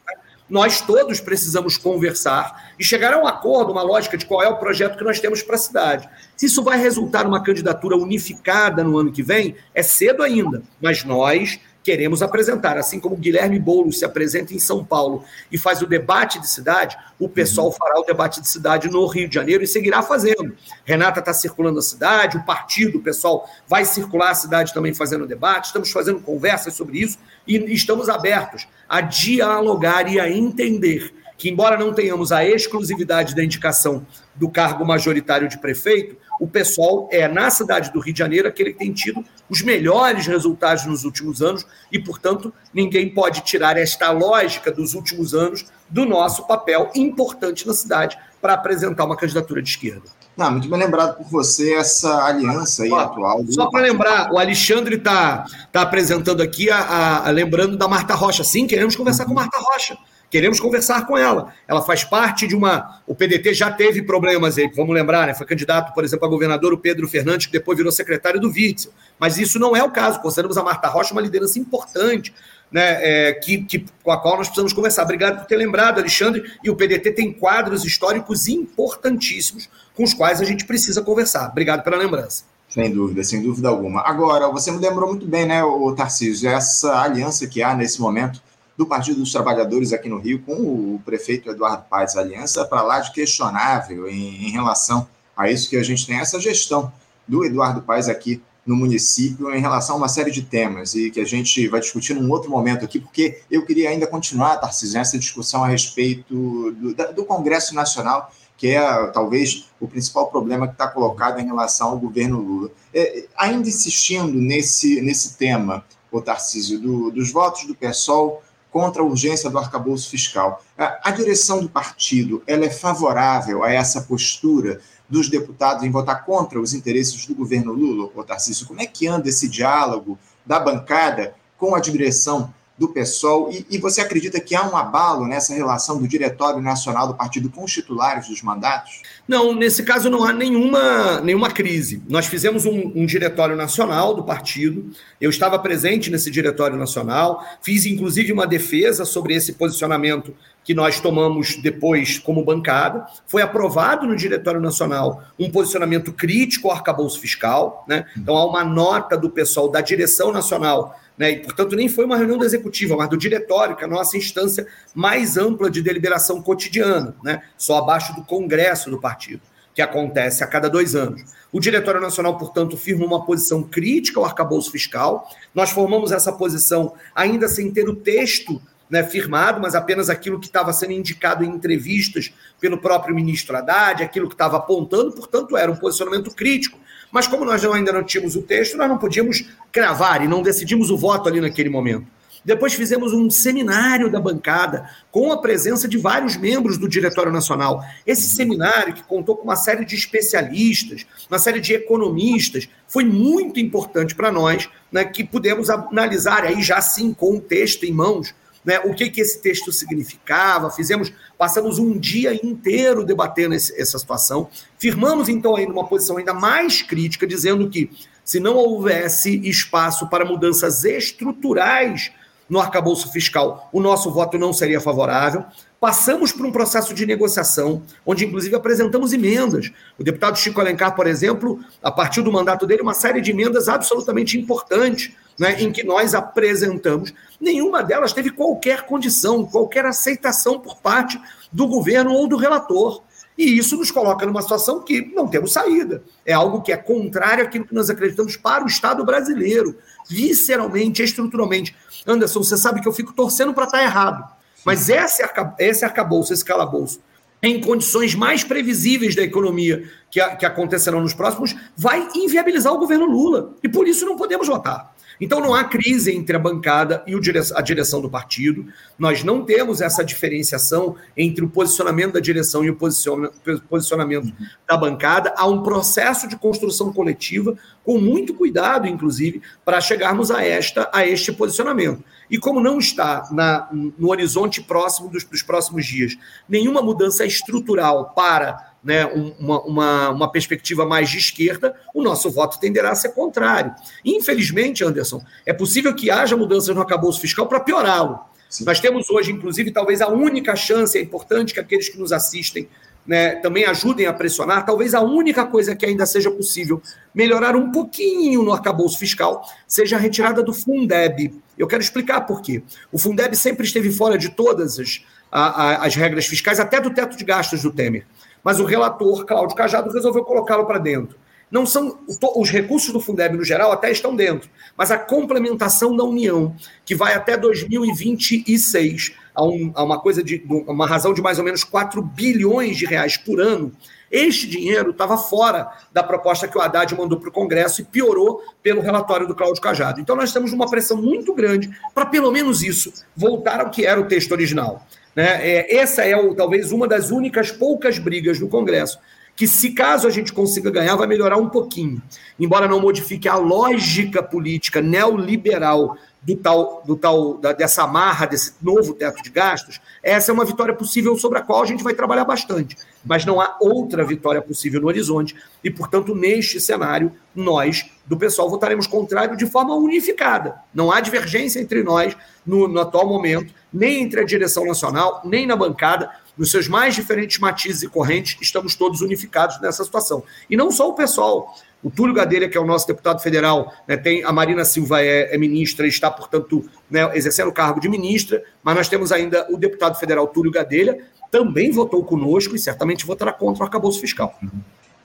Nós todos precisamos conversar e chegar a um acordo, uma lógica de qual é o projeto que nós temos para a cidade. Se isso vai resultar numa candidatura unificada no ano que vem, é cedo ainda, mas nós queremos apresentar. Assim como Guilherme Boulos se apresenta em São Paulo e faz o debate de cidade, o pessoal uhum. fará o debate de cidade no Rio de Janeiro e seguirá fazendo. Renata está circulando a cidade, o partido, o pessoal vai circular a cidade também fazendo debate, estamos fazendo conversas sobre isso e estamos abertos a dialogar e a entender que, embora não tenhamos a exclusividade da indicação do cargo majoritário de prefeito, o pessoal é, na cidade do Rio de Janeiro, aquele que tem tido os melhores resultados nos últimos anos e, portanto, ninguém pode tirar esta lógica dos últimos anos do nosso papel importante na cidade para apresentar uma candidatura de esquerda. Não, muito bem lembrado por você essa aliança aí atual. Só para lembrar, o Alexandre está tá apresentando aqui, a, a, a, lembrando da Marta Rocha. Sim, queremos conversar uhum. com Marta Rocha. Queremos conversar com ela. Ela faz parte de uma. O PDT já teve problemas aí, vamos lembrar, né? Foi candidato, por exemplo, a governador o Pedro Fernandes, que depois virou secretário do Witzel. Mas isso não é o caso. Consideramos a Marta Rocha uma liderança importante, né? É, que, que, com a qual nós precisamos conversar. Obrigado por ter lembrado, Alexandre. E o PDT tem quadros históricos importantíssimos com os quais a gente precisa conversar. Obrigado pela lembrança. Sem dúvida, sem dúvida alguma. Agora, você me lembrou muito bem, né, o Tarcísio, essa aliança que há nesse momento do Partido dos Trabalhadores aqui no Rio com o prefeito Eduardo Paes, aliança para lá de questionável em, em, relação a isso que a gente tem, essa gestão do Eduardo Paes aqui no município em relação a uma série de temas e que a gente vai discutir num outro momento aqui, porque eu queria ainda continuar, Tarcísio, essa discussão a respeito do, do Congresso Nacional, que é talvez o principal problema que está colocado em relação ao governo Lula. É, ainda insistindo nesse, nesse tema, o Tarcísio, do, dos votos do PSOL contra a urgência do arcabouço fiscal. A, a direção do partido ela é favorável a essa postura dos deputados em votar contra os interesses do governo Lula, ou Tarcísio? Como é que anda esse diálogo da bancada com a direção do PSOL? E, e, você acredita que há um abalo nessa relação do Diretório Nacional do Partido com os titulares dos mandatos? Não, nesse caso não há nenhuma, nenhuma crise. Nós fizemos um, um Diretório Nacional do partido, eu estava presente nesse Diretório Nacional, fiz inclusive uma defesa sobre esse posicionamento que nós tomamos depois como bancada. Foi aprovado no Diretório Nacional um posicionamento crítico ao arcabouço fiscal. Né? Então, há uma nota do pessoal da direção nacional né? E, portanto, nem foi uma reunião da executiva, mas do diretório, que é a nossa instância mais ampla de deliberação cotidiana, né? só abaixo do Congresso do partido, que acontece a cada dois anos. O Diretório Nacional, portanto, firma uma posição crítica ao arcabouço fiscal. Nós formamos essa posição ainda sem ter o texto né, firmado, mas apenas aquilo que estava sendo indicado em entrevistas pelo próprio ministro Haddad, aquilo que estava apontando, portanto, era um posicionamento crítico mas como nós ainda não tínhamos o texto, nós não podíamos cravar e não decidimos o voto ali naquele momento. Depois fizemos um seminário da bancada com a presença de vários membros do Diretório Nacional. Esse seminário, que contou com uma série de especialistas, uma série de economistas, foi muito importante para nós, né, que pudemos analisar aí já sim com o texto em mãos, né, o que, que esse texto significava, fizemos, passamos um dia inteiro debatendo esse, essa situação, firmamos então aí numa posição ainda mais crítica, dizendo que se não houvesse espaço para mudanças estruturais no arcabouço fiscal, o nosso voto não seria favorável. Passamos por um processo de negociação, onde inclusive apresentamos emendas. O deputado Chico Alencar, por exemplo, a partir do mandato dele, uma série de emendas absolutamente importantes né, em que nós apresentamos, nenhuma delas teve qualquer condição, qualquer aceitação por parte do governo ou do relator. E isso nos coloca numa situação que não temos saída. É algo que é contrário àquilo que nós acreditamos para o Estado brasileiro, visceralmente, estruturalmente. Anderson, você sabe que eu fico torcendo para estar errado. Mas esse, esse arcabouço, esse calabouço, em condições mais previsíveis da economia que, que acontecerão nos próximos, vai inviabilizar o governo Lula. E por isso não podemos votar. Então não há crise entre a bancada e a direção do partido. Nós não temos essa diferenciação entre o posicionamento da direção e o posicionamento da bancada. Há um processo de construção coletiva com muito cuidado, inclusive, para chegarmos a esta a este posicionamento. E como não está na, no horizonte próximo dos, dos próximos dias nenhuma mudança estrutural para né, uma, uma, uma, perspectiva mais de esquerda, o nosso voto tenderá a ser contrário. Infelizmente, Anderson, é possível que haja mudanças no acabouço fiscal para piorá-lo. Nós temos hoje, inclusive, talvez a única chance, é importante que aqueles que nos assistem né, também ajudem a pressionar, talvez a única coisa que ainda seja possível melhorar um pouquinho no arcabouço fiscal seja a retirada do Fundeb. Eu quero explicar por quê. O Fundeb sempre esteve fora de todas as, a, a, as regras fiscais, até do teto de gastos do Temer mas o relator, Cláudio Cajado, resolveu colocá-lo para dentro. Não são os recursos do Fundeb no geral até estão dentro, mas a complementação da União, que vai até 2026, a, um, a uma coisa de uma razão de mais ou menos 4 bilhões de reais por ano, este dinheiro estava fora da proposta que o Haddad mandou para o Congresso e piorou pelo relatório do Cláudio Cajado. Então, nós temos uma pressão muito grande para, pelo menos isso, voltar ao que era o texto original. Né? É, essa é o, talvez uma das únicas poucas brigas no Congresso que, se caso a gente consiga ganhar, vai melhorar um pouquinho. Embora não modifique a lógica política neoliberal do tal, do tal da, dessa amarra, desse novo teto de gastos, essa é uma vitória possível sobre a qual a gente vai trabalhar bastante. Mas não há outra vitória possível no horizonte, e, portanto, neste cenário, nós, do pessoal, votaremos contrário de forma unificada. Não há divergência entre nós no, no atual momento, nem entre a direção nacional, nem na bancada. Nos seus mais diferentes matizes e correntes, estamos todos unificados nessa situação. E não só o pessoal. O Túlio Gadelha, que é o nosso deputado federal, né, tem a Marina Silva é, é ministra, está, portanto, né, exercendo o cargo de ministra, mas nós temos ainda o deputado federal Túlio Gadelha, também votou conosco e certamente votará contra o arcabouço fiscal.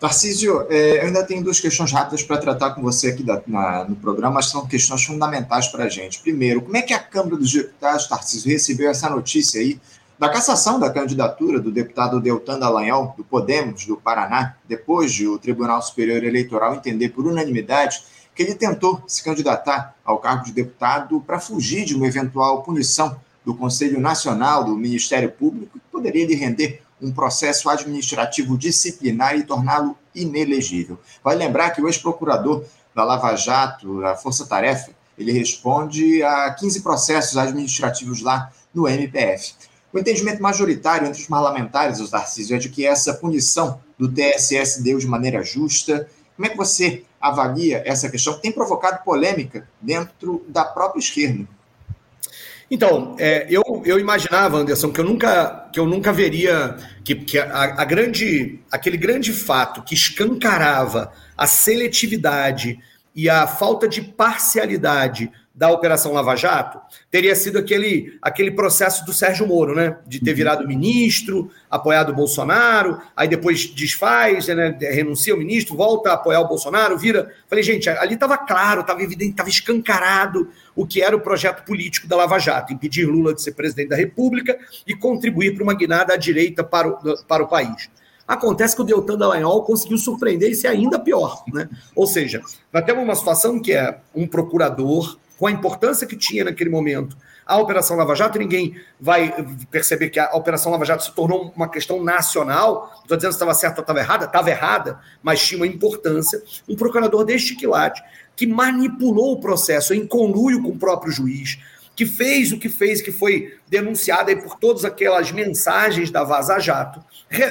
Tarcísio, é, eu ainda tenho duas questões rápidas para tratar com você aqui da, na, no programa, mas são questões fundamentais para a gente. Primeiro, como é que a Câmara dos Deputados, Tarcísio, recebeu essa notícia aí da cassação da candidatura do deputado Deltan Dallagnol, do Podemos, do Paraná, depois de o Tribunal Superior Eleitoral entender por unanimidade que ele tentou se candidatar ao cargo de deputado para fugir de uma eventual punição do Conselho Nacional do Ministério Público, que poderia lhe render um processo administrativo disciplinar e torná-lo inelegível. Vai lembrar que o ex-procurador da Lava Jato, a Força Tarefa, ele responde a 15 processos administrativos lá no MPF. O entendimento majoritário entre os parlamentares, os Tarcísio, é de que essa punição do TSS deu de maneira justa. Como é que você avalia essa questão que tem provocado polêmica dentro da própria esquerda? Então, é, eu, eu imaginava, Anderson, que eu nunca, que eu nunca veria que, que a, a grande, aquele grande fato que escancarava a seletividade e a falta de parcialidade da Operação Lava Jato teria sido aquele, aquele processo do Sérgio Moro, né? De ter uhum. virado ministro, apoiado o Bolsonaro, aí depois desfaz, né? renuncia o ministro, volta a apoiar o Bolsonaro, vira. Falei, gente, ali estava claro, estava evidente, estava escancarado o que era o projeto político da Lava Jato: impedir Lula de ser presidente da República e contribuir para uma guinada à direita para o, para o país. Acontece que o Deltan Dallagnol conseguiu surpreender e ser ainda pior. Né? Ou seja, nós temos uma situação que é um procurador com a importância que tinha naquele momento a Operação Lava Jato, ninguém vai perceber que a Operação Lava Jato se tornou uma questão nacional. Estou dizendo se estava certa ou estava errada, estava errada, mas tinha uma importância. Um procurador deste quilate que manipulou o processo em conluio com o próprio juiz, que fez o que fez, que foi denunciado por todas aquelas mensagens da Vaza Jato,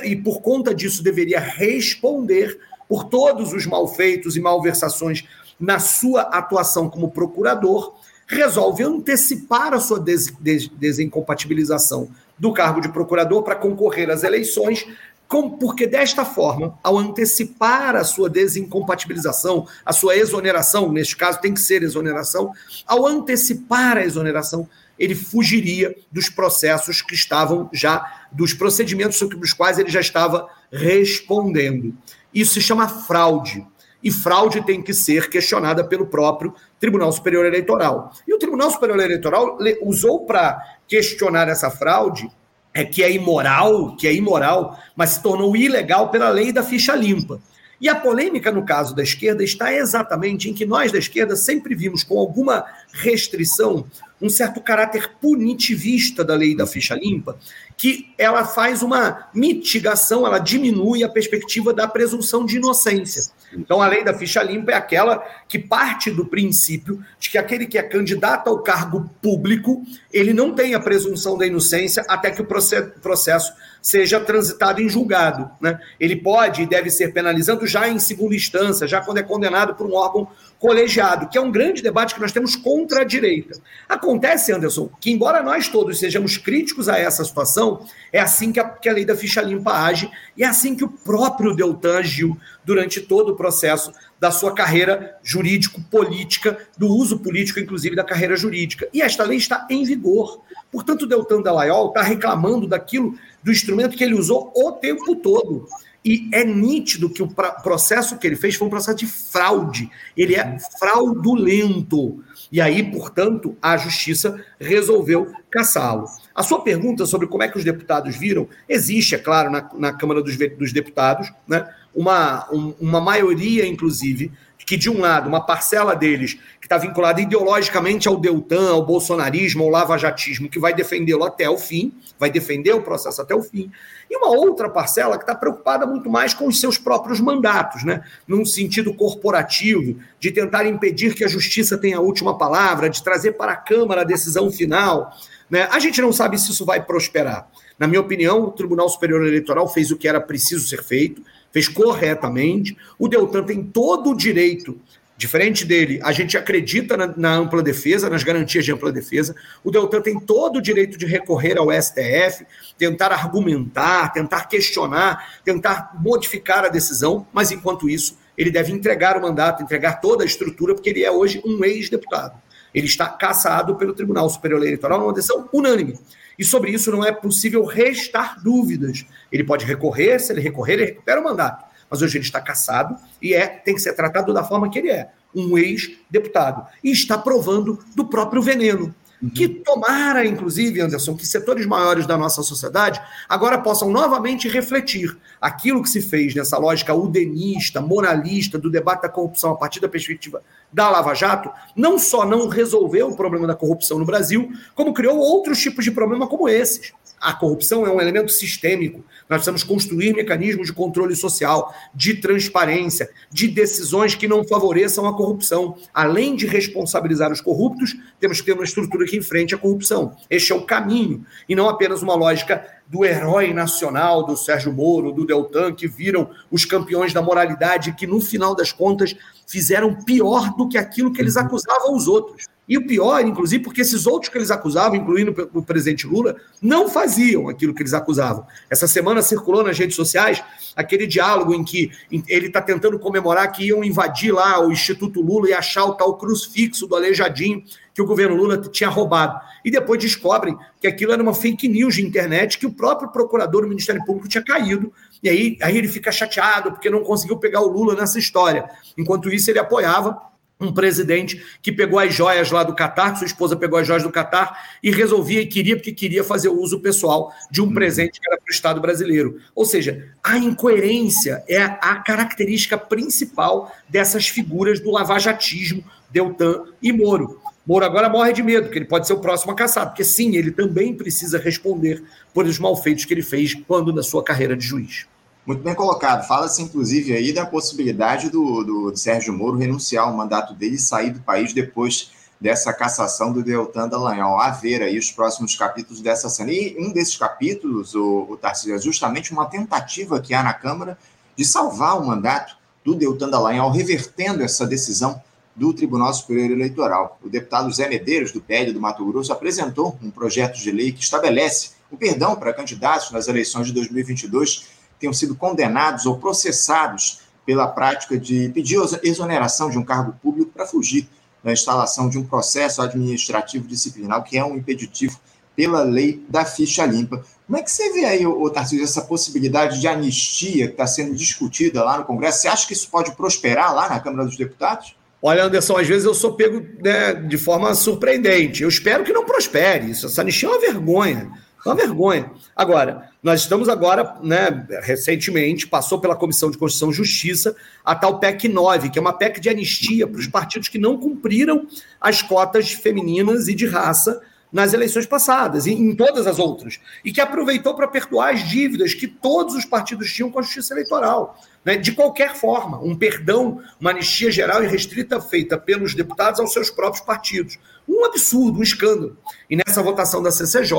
e por conta disso deveria responder por todos os malfeitos e malversações na sua atuação como procurador, resolve antecipar a sua des des desincompatibilização do cargo de procurador para concorrer às eleições, com, porque desta forma, ao antecipar a sua desincompatibilização, a sua exoneração, neste caso tem que ser exoneração, ao antecipar a exoneração, ele fugiria dos processos que estavam já, dos procedimentos sobre os quais ele já estava respondendo. Isso se chama fraude e fraude tem que ser questionada pelo próprio Tribunal Superior Eleitoral. E o Tribunal Superior Eleitoral usou para questionar essa fraude, é que é imoral, que é imoral, mas se tornou ilegal pela lei da ficha limpa. E a polêmica no caso da esquerda está exatamente em que nós da esquerda sempre vimos com alguma restrição um certo caráter punitivista da lei da ficha limpa, que ela faz uma mitigação, ela diminui a perspectiva da presunção de inocência. Então, a lei da ficha limpa é aquela que parte do princípio de que aquele que é candidato ao cargo público, ele não tem a presunção da inocência até que o processo seja transitado em julgado. Né? Ele pode e deve ser penalizando já em segunda instância, já quando é condenado por um órgão colegiado, que é um grande debate que nós temos contra a direita. Acontece, Anderson, que embora nós todos sejamos críticos a essa situação, é assim que a, que a lei da ficha limpa age e é assim que o próprio Deltan agiu durante todo o processo da sua carreira jurídico-política, do uso político, inclusive, da carreira jurídica. E esta lei está em vigor. Portanto, o Deltan Dallagnol está reclamando daquilo, do instrumento que ele usou o tempo todo. E é nítido que o processo que ele fez foi um processo de fraude. Ele é fraudulento. E aí, portanto, a justiça resolveu caçá-lo. A sua pergunta sobre como é que os deputados viram, existe, é claro, na, na Câmara dos, dos Deputados, né? uma, um, uma maioria, inclusive, que de um lado, uma parcela deles está vinculada ideologicamente ao Deltan, ao bolsonarismo, ao lavajatismo, que vai defendê-lo até o fim, vai defender o processo até o fim, e uma outra parcela que está preocupada muito mais com os seus próprios mandatos, né? num sentido corporativo, de tentar impedir que a justiça tenha a última palavra, de trazer para a Câmara a decisão final. Né? A gente não sabe se isso vai prosperar. Na minha opinião, o Tribunal Superior Eleitoral fez o que era preciso ser feito, fez corretamente. O Deltan tem todo o direito, diferente dele, a gente acredita na, na, ampla defesa, nas garantias de ampla defesa. O Deltan tem todo o direito de recorrer ao STF, tentar argumentar, tentar questionar, tentar modificar a decisão, mas enquanto isso, ele deve entregar o mandato, entregar toda a estrutura, porque ele é hoje um ex-deputado. Ele está caçado pelo Tribunal Superior Eleitoral numa decisão unânime. E sobre isso não é possível restar dúvidas. Ele pode recorrer, se ele recorrer, ele recupera o mandato. Mas hoje ele está caçado e é, tem que ser tratado da forma que ele é, um ex-deputado. E está provando do próprio veneno. Uhum. Que tomara, inclusive, Anderson, que setores maiores da nossa sociedade agora possam novamente refletir aquilo que se fez nessa lógica udenista, moralista, do debate da corrupção a partir da perspectiva da Lava Jato, não só não resolveu o problema da corrupção no Brasil, como criou outros tipos de problema como esses. A corrupção é um elemento sistêmico. Nós precisamos construir mecanismos de controle social, de transparência, de decisões que não favoreçam a corrupção. Além de responsabilizar os corruptos, temos que ter uma estrutura que enfrente a corrupção. Este é o caminho, e não apenas uma lógica do herói nacional, do Sérgio Moro, do Deltan, que viram os campeões da moralidade, que no final das contas fizeram pior do que aquilo que eles uhum. acusavam os outros. E o pior, inclusive, porque esses outros que eles acusavam, incluindo o presidente Lula, não faziam aquilo que eles acusavam. Essa semana circulou nas redes sociais aquele diálogo em que ele está tentando comemorar que iam invadir lá o Instituto Lula e achar o tal crucifixo do Aleijadinho que o governo Lula tinha roubado. E depois descobrem que aquilo era uma fake news de internet que o próprio procurador do Ministério Público tinha caído. E aí, aí ele fica chateado porque não conseguiu pegar o Lula nessa história. Enquanto isso, ele apoiava um presidente que pegou as joias lá do Catar, que sua esposa pegou as joias do Catar e resolvia e queria, porque queria fazer o uso pessoal de um uhum. presente que era para o Estado brasileiro. Ou seja, a incoerência é a característica principal dessas figuras do lavajatismo, Deltan e Moro. Moro agora morre de medo, que ele pode ser o próximo a caçar, porque sim, ele também precisa responder por os malfeitos que ele fez quando na sua carreira de juiz. Muito bem colocado. Fala-se, inclusive, aí da possibilidade do, do, Sérgio Moro renunciar ao mandato dele e sair do país depois dessa cassação do Deltan Dallagnol. A ver aí os próximos capítulos dessa cena. E um desses capítulos, o, o Tarcísio, é justamente uma tentativa que há na Câmara de salvar o mandato do Deltan Dallagnol, revertendo essa decisão do Tribunal Superior Eleitoral. O deputado Zé Medeiros, do PL do Mato Grosso, apresentou um projeto de lei que estabelece o perdão para candidatos nas eleições de 2022 tenham sido condenados ou processados pela prática de pedir exoneração de um cargo público para fugir da instalação de um processo administrativo disciplinar, que é um impeditivo pela lei da ficha limpa. Como é que você vê aí, Tarcísio, essa possibilidade de anistia que está sendo discutida lá no Congresso? Você acha que isso pode prosperar lá na Câmara dos Deputados? Olha, Anderson, às vezes eu sou pego né, de forma surpreendente. Eu espero que não prospere. Isso, essa anistia é uma vergonha. Uma vergonha. Agora, nós estamos agora, né, recentemente, passou pela Comissão de Constituição e Justiça a tal PEC 9, que é uma PEC de anistia para os partidos que não cumpriram as cotas femininas e de raça nas eleições passadas e em todas as outras, e que aproveitou para perdoar as dívidas que todos os partidos tinham com a Justiça Eleitoral. Né? De qualquer forma, um perdão, uma anistia geral e restrita feita pelos deputados aos seus próprios partidos. Um absurdo, um escândalo. E nessa votação da CCJ,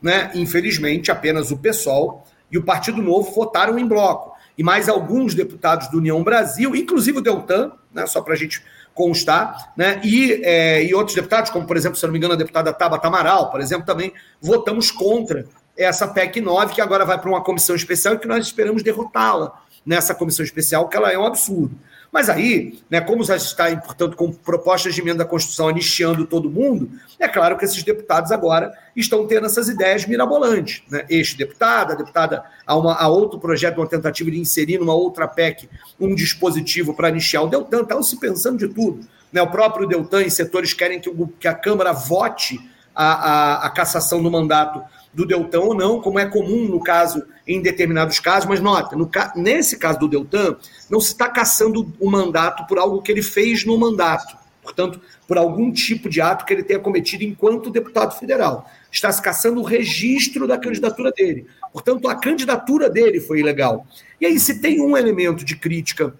né, infelizmente, apenas o PSOL e o Partido Novo votaram em bloco. E mais alguns deputados do União Brasil, inclusive o Deltan, né, só para a gente constar, né? E, é, e outros deputados, como por exemplo, se não me engano, a deputada Tabata Amaral, por exemplo, também votamos contra essa PEC 9, que agora vai para uma comissão especial e que nós esperamos derrotá-la nessa comissão especial, que ela é um absurdo. Mas aí, né, como já está, portanto, com propostas de emenda da Constituição anistiando todo mundo, é claro que esses deputados agora estão tendo essas ideias mirabolantes. Né? Este deputado, a deputada, há, uma, há outro projeto, uma tentativa de inserir numa outra PEC um dispositivo para anistiar o Deltan, estão se pensando de tudo. Né? O próprio Deltan e setores querem que, o, que a Câmara vote a, a, a cassação do mandato do Deltan ou não, como é comum no caso, em determinados casos, mas nota, no, nesse caso do Deltan, não se está caçando o mandato por algo que ele fez no mandato, portanto, por algum tipo de ato que ele tenha cometido enquanto deputado federal. Está se caçando o registro da candidatura dele. Portanto, a candidatura dele foi ilegal. E aí, se tem um elemento de crítica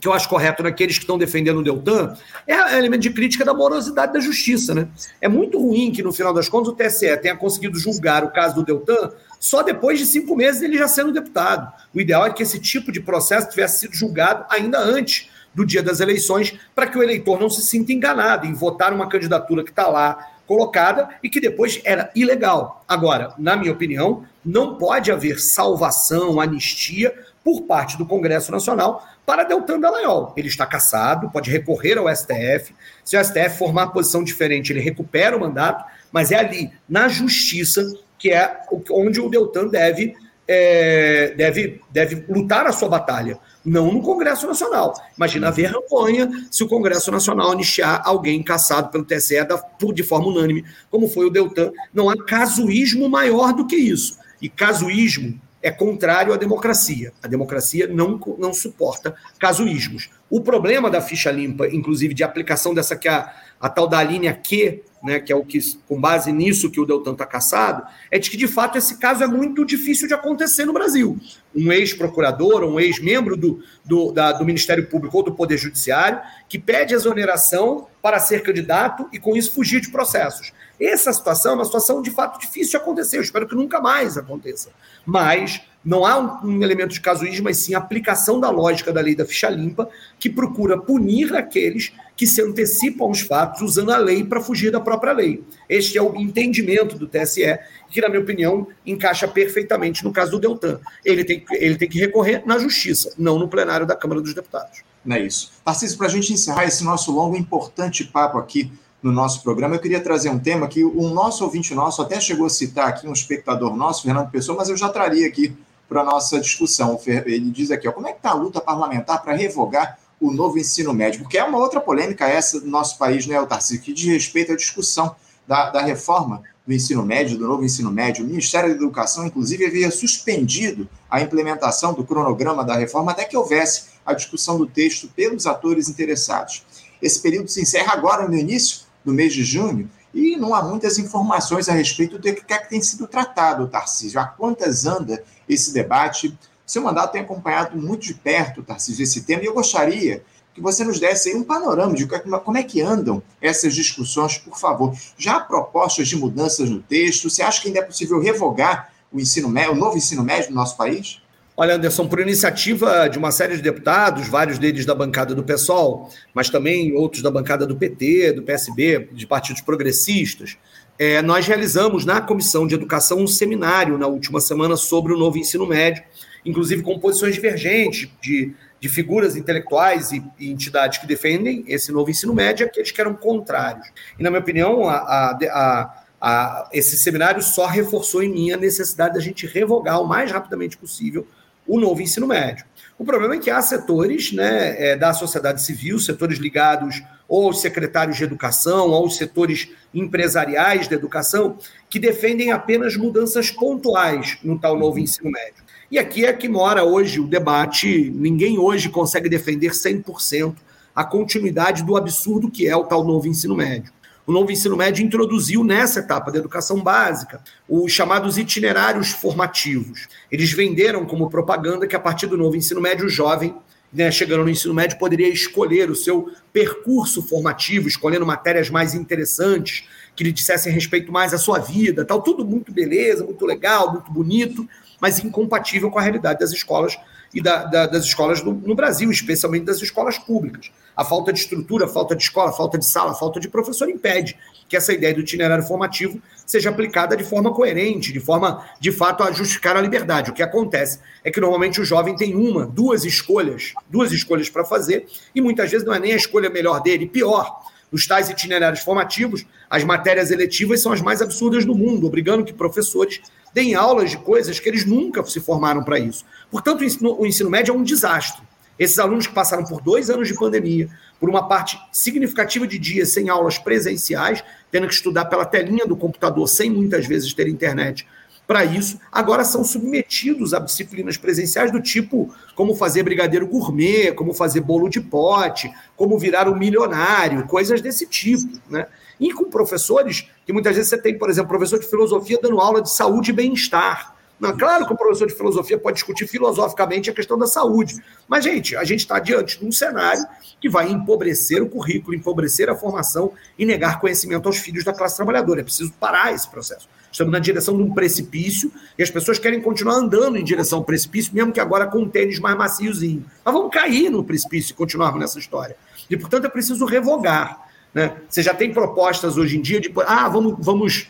que eu acho correto naqueles que estão defendendo o Deltan, é o elemento de crítica da morosidade da justiça. Né? É muito ruim que, no final das contas, o TSE tenha conseguido julgar o caso do Deltan só depois de cinco meses dele já sendo deputado. O ideal é que esse tipo de processo tivesse sido julgado ainda antes do dia das eleições, para que o eleitor não se sinta enganado em votar uma candidatura que está lá colocada e que depois era ilegal. Agora, na minha opinião, não pode haver salvação, anistia por parte do Congresso Nacional para Deltan Dallagnol. Ele está caçado, pode recorrer ao STF. Se o STF formar posição diferente, ele recupera o mandato, mas é ali, na justiça, que é onde o Deltan deve é, deve, deve lutar a sua batalha, não no Congresso Nacional. Imagina a vergonha se o Congresso Nacional anistiar alguém caçado pelo TSE da, de forma unânime, como foi o Deltan. Não há casuísmo maior do que isso. E casuísmo é contrário à democracia. A democracia não, não suporta casuísmos. O problema da ficha limpa, inclusive de aplicação dessa que a, a tal da linha Q, né, que é o que, com base nisso que o Deltan está caçado, é de que, de fato, esse caso é muito difícil de acontecer no Brasil. Um ex-procurador, um ex-membro do, do, do Ministério Público ou do Poder Judiciário, que pede exoneração para ser candidato e, com isso, fugir de processos. Essa situação é uma situação, de fato, difícil de acontecer. Eu espero que nunca mais aconteça. Mas não há um, um, elemento de casuísmo, mas sim aplicação da lógica da lei da ficha limpa, que procura punir aqueles que se antecipam aos fatos usando a lei para fugir da própria lei. Este é o entendimento do TSE, que, na minha opinião, encaixa perfeitamente no caso do Deltan. Ele tem, ele tem que recorrer na justiça, não no plenário da Câmara dos Deputados. Não é isso. Tarcísio, para a gente encerrar esse nosso longo e importante papo aqui no nosso programa, eu queria trazer um tema que o nosso ouvinte nosso até chegou a citar aqui, um espectador nosso, Fernando Pessoa, mas eu já traria aqui para a nossa discussão. Ele diz aqui, ó, como é que está a luta parlamentar para revogar o novo ensino médio? Porque é uma outra polêmica essa do nosso país, né, Tarcísio, que diz respeito à discussão da, da reforma do ensino médio, do novo ensino médio. O Ministério da Educação, inclusive, havia suspendido a implementação do cronograma da reforma até que houvesse a discussão do texto pelos atores interessados. Esse período se encerra agora, no início do mês de junho, e não há muitas informações a respeito do que, é que tem sido tratado, Tarcísio. Há quantas anda esse debate? Seu mandato tem acompanhado muito de perto, Tarcísio, esse tema, e eu gostaria que você nos desse aí um panorama de como é que andam essas discussões, por favor. Já há propostas de mudanças no texto? Você acha que ainda é possível revogar o ensino médio, o novo ensino médio no nosso país? Olha, Anderson, por iniciativa de uma série de deputados, vários deles da bancada do PSOL, mas também outros da bancada do PT, do PSB, de partidos progressistas, é, nós realizamos na Comissão de Educação um seminário na última semana sobre o novo ensino médio, inclusive com posições divergentes de, de figuras intelectuais e, e, entidades que defendem esse novo ensino médio e aqueles que eram contrários. E, na minha opinião, a, a, a esse seminário só reforçou em mim a necessidade da gente revogar o mais rapidamente possível o novo ensino médio. O problema é que há setores né, é, da sociedade civil, setores ligados ou aos secretários de educação, ou aos setores empresariais da educação, que defendem apenas mudanças pontuais no tal novo ensino médio. E aqui é que mora hoje o debate. Ninguém hoje consegue defender 100% a continuidade do absurdo que é o tal novo ensino médio o novo ensino médio introduziu nessa etapa da educação básica os chamados itinerários formativos. Eles venderam como propaganda que a partir do novo ensino médio, o jovem, né, chegando no ensino médio, poderia escolher o seu percurso formativo, escolhendo matérias mais interessantes, que lhe dissessem respeito mais à sua vida, tal, tudo muito beleza, muito legal, muito bonito, mas incompatível com a realidade das escolas e da, da, das escolas no, no, Brasil, especialmente das escolas públicas. A falta de estrutura, a falta de escola, a falta de sala, a falta de professor impede que essa ideia do itinerário formativo seja aplicada de forma coerente, de forma, de fato, a justificar a liberdade. O que acontece é que normalmente o jovem tem uma, duas escolhas, duas escolhas para fazer, e muitas vezes não é nem a escolha melhor dele, pior. Nos tais itinerários formativos, as matérias eletivas são as mais absurdas do mundo, obrigando que professores deem aulas de coisas que eles nunca se formaram para isso. Portanto, o ensino, o ensino médio é um desastre. Esses alunos que passaram por dois anos de pandemia, por uma parte significativa de dias sem aulas presenciais, tendo que estudar pela telinha do computador, sem muitas vezes ter internet para isso, agora são submetidos a disciplinas presenciais do tipo como fazer brigadeiro gourmet, como fazer bolo de pote, como virar um milionário, coisas desse tipo, né? E com professores que muitas vezes você tem, por exemplo, professor de filosofia dando aula de saúde e bem-estar. Não, claro que o professor de filosofia pode discutir filosoficamente a questão da saúde, mas, gente, a gente está diante de um cenário que vai empobrecer o currículo, empobrecer a formação e negar conhecimento aos filhos da classe trabalhadora. É preciso parar esse processo. Estamos na direção de um precipício e as pessoas querem continuar andando em direção ao precipício, mesmo que agora com um tênis mais maciozinho. Mas vamos cair no precipício e continuarmos nessa história. E, portanto, é preciso revogar. Né? Você já tem propostas hoje em dia de, ah, vamos, vamos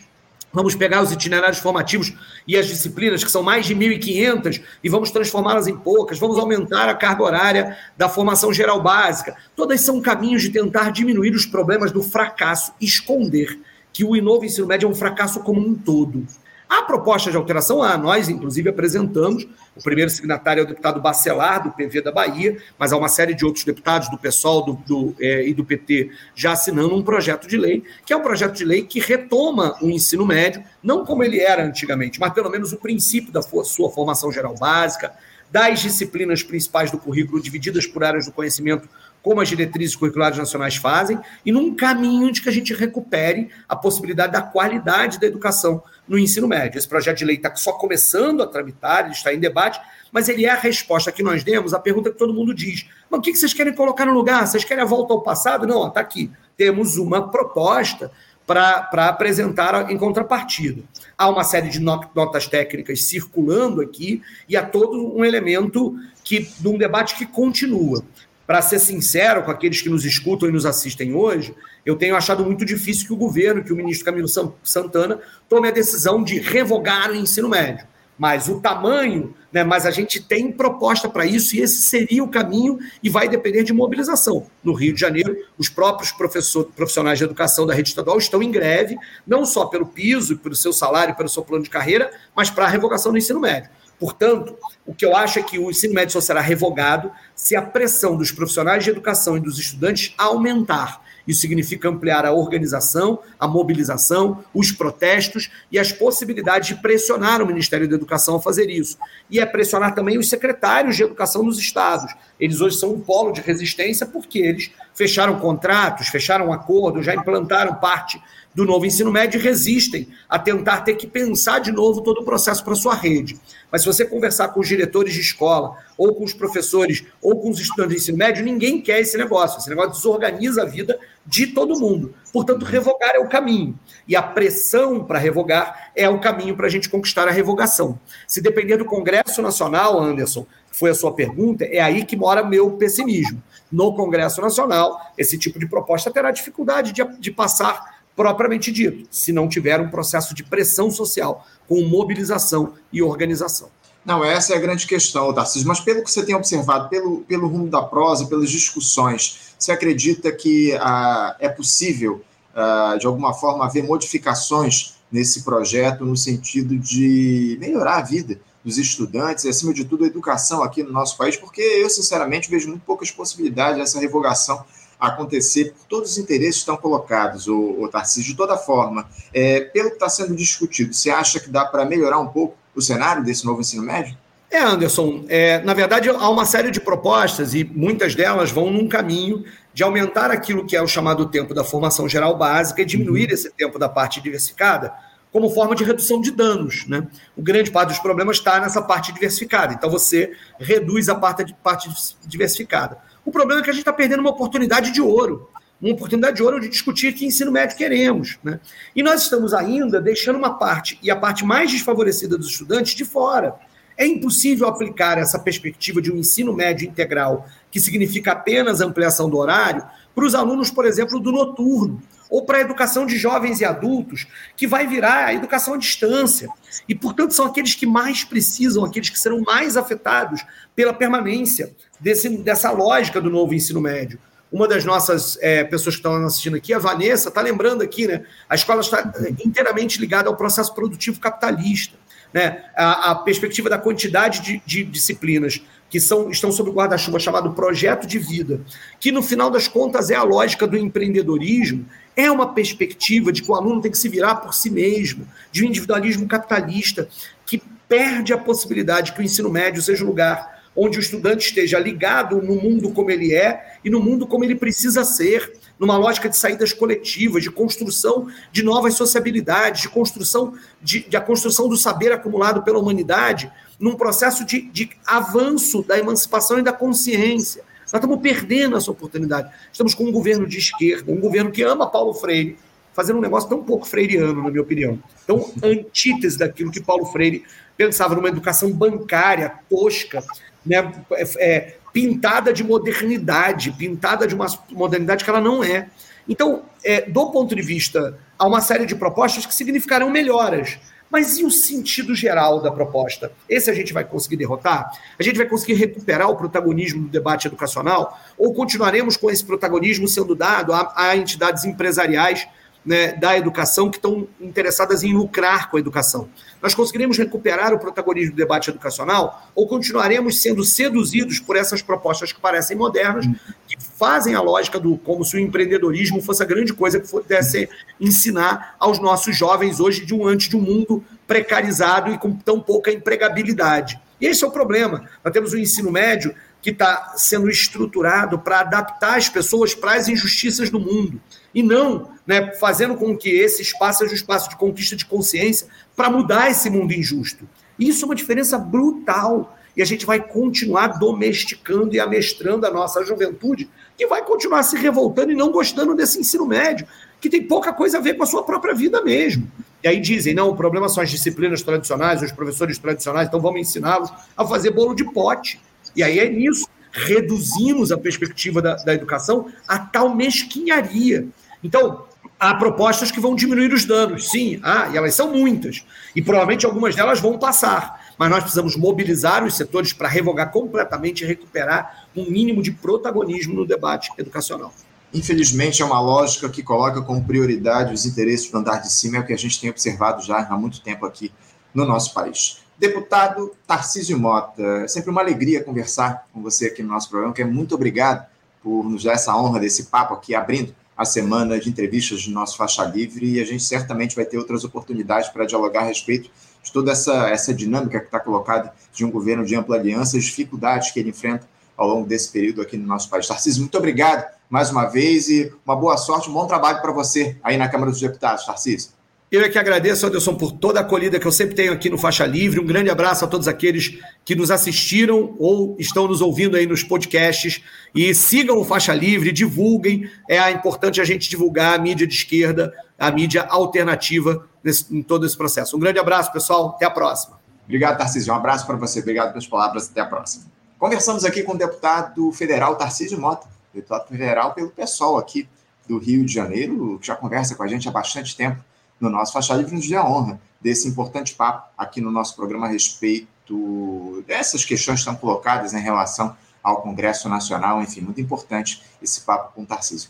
Vamos pegar os itinerários formativos e as disciplinas, que são mais de 1.500, e vamos transformá-las em poucas. Vamos aumentar a carga horária da formação geral básica. Todas são caminhos de tentar diminuir os problemas do fracasso, esconder que o novo ensino médio é um fracasso como um todo. Há proposta de alteração? Há. Nós, inclusive, apresentamos. O primeiro signatário é o deputado Bacelar, do PV da Bahia, mas há uma série de outros deputados do PSOL do, do, é, e do PT já assinando um projeto de lei, que é um projeto de lei que retoma o ensino médio, não como ele era antigamente, mas pelo menos o princípio da sua formação geral básica, das disciplinas principais do currículo divididas por áreas do conhecimento como as diretrizes curriculares nacionais fazem, e num caminho de que a gente recupere a possibilidade da qualidade da educação no ensino médio. Esse projeto de lei está só começando a tramitar, ele está em debate, mas ele é a resposta que nós demos à pergunta que todo mundo diz. Mas o que vocês querem colocar no lugar? Vocês querem a volta ao passado? Não, está aqui. Temos uma proposta para apresentar em contrapartida. Há uma série de notas técnicas circulando aqui e há todo um elemento que, de um debate que continua para ser sincero com aqueles que nos escutam e nos assistem hoje, eu tenho achado muito difícil que o governo, que o ministro Camilo Santana, tome a decisão de revogar o ensino médio. Mas o tamanho, né, mas a gente tem proposta para isso e esse seria o caminho e vai depender de mobilização. No Rio de Janeiro, os próprios profissionais de educação da rede estadual estão em greve, não só pelo piso, pelo seu salário, pelo seu plano de carreira, mas para a revogação do ensino médio. Portanto, o que eu acho é que o ensino médio só será revogado se a pressão dos profissionais de educação e dos estudantes aumentar. Isso significa ampliar a organização, a mobilização, os protestos e as possibilidades de pressionar o Ministério da Educação a fazer isso. E é pressionar também os secretários de educação nos estados. Eles hoje são um polo de resistência porque eles fecharam contratos, fecharam acordos, já implantaram parte do novo ensino médio resistem a tentar ter que pensar de novo todo o processo para sua rede. Mas se você conversar com os diretores de escola, ou com os professores, ou com os estudantes de ensino médio, ninguém quer esse negócio. Esse negócio desorganiza a vida de todo mundo. Portanto, revogar é o caminho. E a pressão para revogar é o caminho para a gente conquistar a revogação. Se depender do Congresso Nacional, Anderson, foi a sua pergunta, é aí que mora meu pessimismo. No Congresso Nacional, esse tipo de proposta terá dificuldade de, de passar propriamente dito, se não tiver um processo de pressão social, com mobilização e organização. Não, essa é a grande questão, Tarcísio. Mas pelo que você tem observado, pelo, pelo rumo da prosa, pelas discussões, você acredita que ah, é possível, ah, de alguma forma, haver modificações nesse projeto no sentido de melhorar a vida dos estudantes e, acima de tudo, a educação aqui no nosso país? Porque eu, sinceramente, vejo muito poucas possibilidades dessa revogação acontecer, todos os interesses estão colocados, o, o Tarcísio, de toda forma. É, pelo que está sendo discutido, você acha que dá para melhorar um pouco o cenário desse novo ensino médio? É, Anderson, é, na verdade há uma série de propostas e muitas delas vão num caminho de aumentar aquilo que é o chamado tempo da formação geral básica e diminuir uhum. esse tempo da parte diversificada como forma de redução de danos. Né? O grande parte dos problemas está nessa parte diversificada, então você reduz a parte, parte diversificada. Problema é que a gente está perdendo uma oportunidade de ouro, uma oportunidade de ouro de discutir que ensino médio queremos. Né? E nós estamos ainda deixando uma parte, e a parte mais desfavorecida dos estudantes, de fora. É impossível aplicar essa perspectiva de um ensino médio integral, que significa apenas ampliação do horário, para os alunos, por exemplo, do noturno, ou para a educação de jovens e adultos, que vai virar a educação à distância. E, portanto, são aqueles que mais precisam, aqueles que serão mais afetados pela permanência desse, dessa lógica do novo ensino médio. Uma das nossas é, pessoas que estão assistindo aqui, a Vanessa, está lembrando aqui, né? A escola está inteiramente ligada ao processo produtivo capitalista. Né? A, a perspectiva da quantidade de, de disciplinas que são, estão sob o guarda-chuva chamado projeto de vida, que no final das contas é a lógica do empreendedorismo, é uma perspectiva de que o aluno tem que se virar por si mesmo, de um individualismo capitalista, que perde a possibilidade que o ensino médio seja um lugar onde o estudante esteja ligado no mundo como ele é e no mundo como ele precisa ser, numa lógica de saídas coletivas, de construção de novas sociabilidades, de construção de, de a construção do saber acumulado pela humanidade, num processo de, de avanço da emancipação e da consciência. Nós estamos perdendo essa oportunidade. Estamos com um governo de esquerda, um governo que ama Paulo Freire, fazendo um negócio tão pouco freiriano, na minha opinião. Tão antítese daquilo que Paulo Freire pensava numa educação bancária tosca, né, é, é, pintada de modernidade, pintada de uma modernidade que ela não é. Então, é, do ponto de vista, há uma série de propostas que significarão melhoras. Mas e o sentido geral da proposta? Esse a gente vai conseguir derrotar? A gente vai conseguir recuperar o protagonismo do debate educacional? Ou continuaremos com esse protagonismo sendo dado a, a entidades empresariais né, da educação que estão interessadas em lucrar com a educação. Nós conseguiremos recuperar o protagonismo do debate educacional ou continuaremos sendo seduzidos por essas propostas que parecem modernas, que fazem a lógica do como se o empreendedorismo fosse a grande coisa que pudesse ensinar aos nossos jovens hoje de um antes de um mundo precarizado e com tão pouca empregabilidade. E esse é o problema. Nós temos o ensino médio que está sendo estruturado para adaptar as pessoas para as injustiças do mundo. E não né, fazendo com que esse espaço seja um espaço de conquista de consciência para mudar esse mundo injusto. Isso é uma diferença brutal. E a gente vai continuar domesticando e amestrando a nossa juventude, que vai continuar se revoltando e não gostando desse ensino médio, que tem pouca coisa a ver com a sua própria vida mesmo. E aí dizem, não, o problema são as disciplinas tradicionais, os professores tradicionais, então vamos ensiná-los a fazer bolo de pote. E aí é nisso, reduzimos a perspectiva da, da educação a tal mesquinharia. Então, há propostas que vão diminuir os danos, sim, ah, e elas são muitas. E provavelmente algumas delas vão passar. Mas nós precisamos mobilizar os setores para revogar completamente e recuperar um mínimo de protagonismo no debate educacional. Infelizmente, é uma lógica que coloca como prioridade os interesses do andar de cima, é o que a gente tem observado já há muito tempo aqui no nosso país. Deputado Tarcísio Mota, é sempre uma alegria conversar com você aqui no nosso programa, que é muito obrigado por nos dar essa honra desse papo aqui, abrindo a semana de entrevistas do nosso Faixa Livre, e a gente certamente vai ter outras oportunidades para dialogar a respeito de toda essa, essa dinâmica que está colocada de um governo de ampla aliança, as dificuldades que ele enfrenta ao longo desse período aqui no nosso país. Tarcísio, muito obrigado mais uma vez e uma boa sorte, um bom trabalho para você aí na Câmara dos Deputados, Tarcísio. Eu é que agradeço, Anderson, por toda a acolhida que eu sempre tenho aqui no Faixa Livre. Um grande abraço a todos aqueles que nos assistiram ou estão nos ouvindo aí nos podcasts. E sigam o Faixa Livre, divulguem. É importante a gente divulgar a mídia de esquerda, a mídia alternativa nesse, em todo esse processo. Um grande abraço, pessoal. Até a próxima. Obrigado, Tarcísio. Um abraço para você. Obrigado pelas palavras. Até a próxima. Conversamos aqui com o deputado federal Tarcísio Mota, deputado federal pelo PSOL aqui do Rio de Janeiro, que já conversa com a gente há bastante tempo no nosso Faixa Livre, nos deu a honra desse importante papo aqui no nosso programa a respeito dessas questões que estão colocadas em relação ao Congresso Nacional, enfim, muito importante esse papo com o Tarcísio.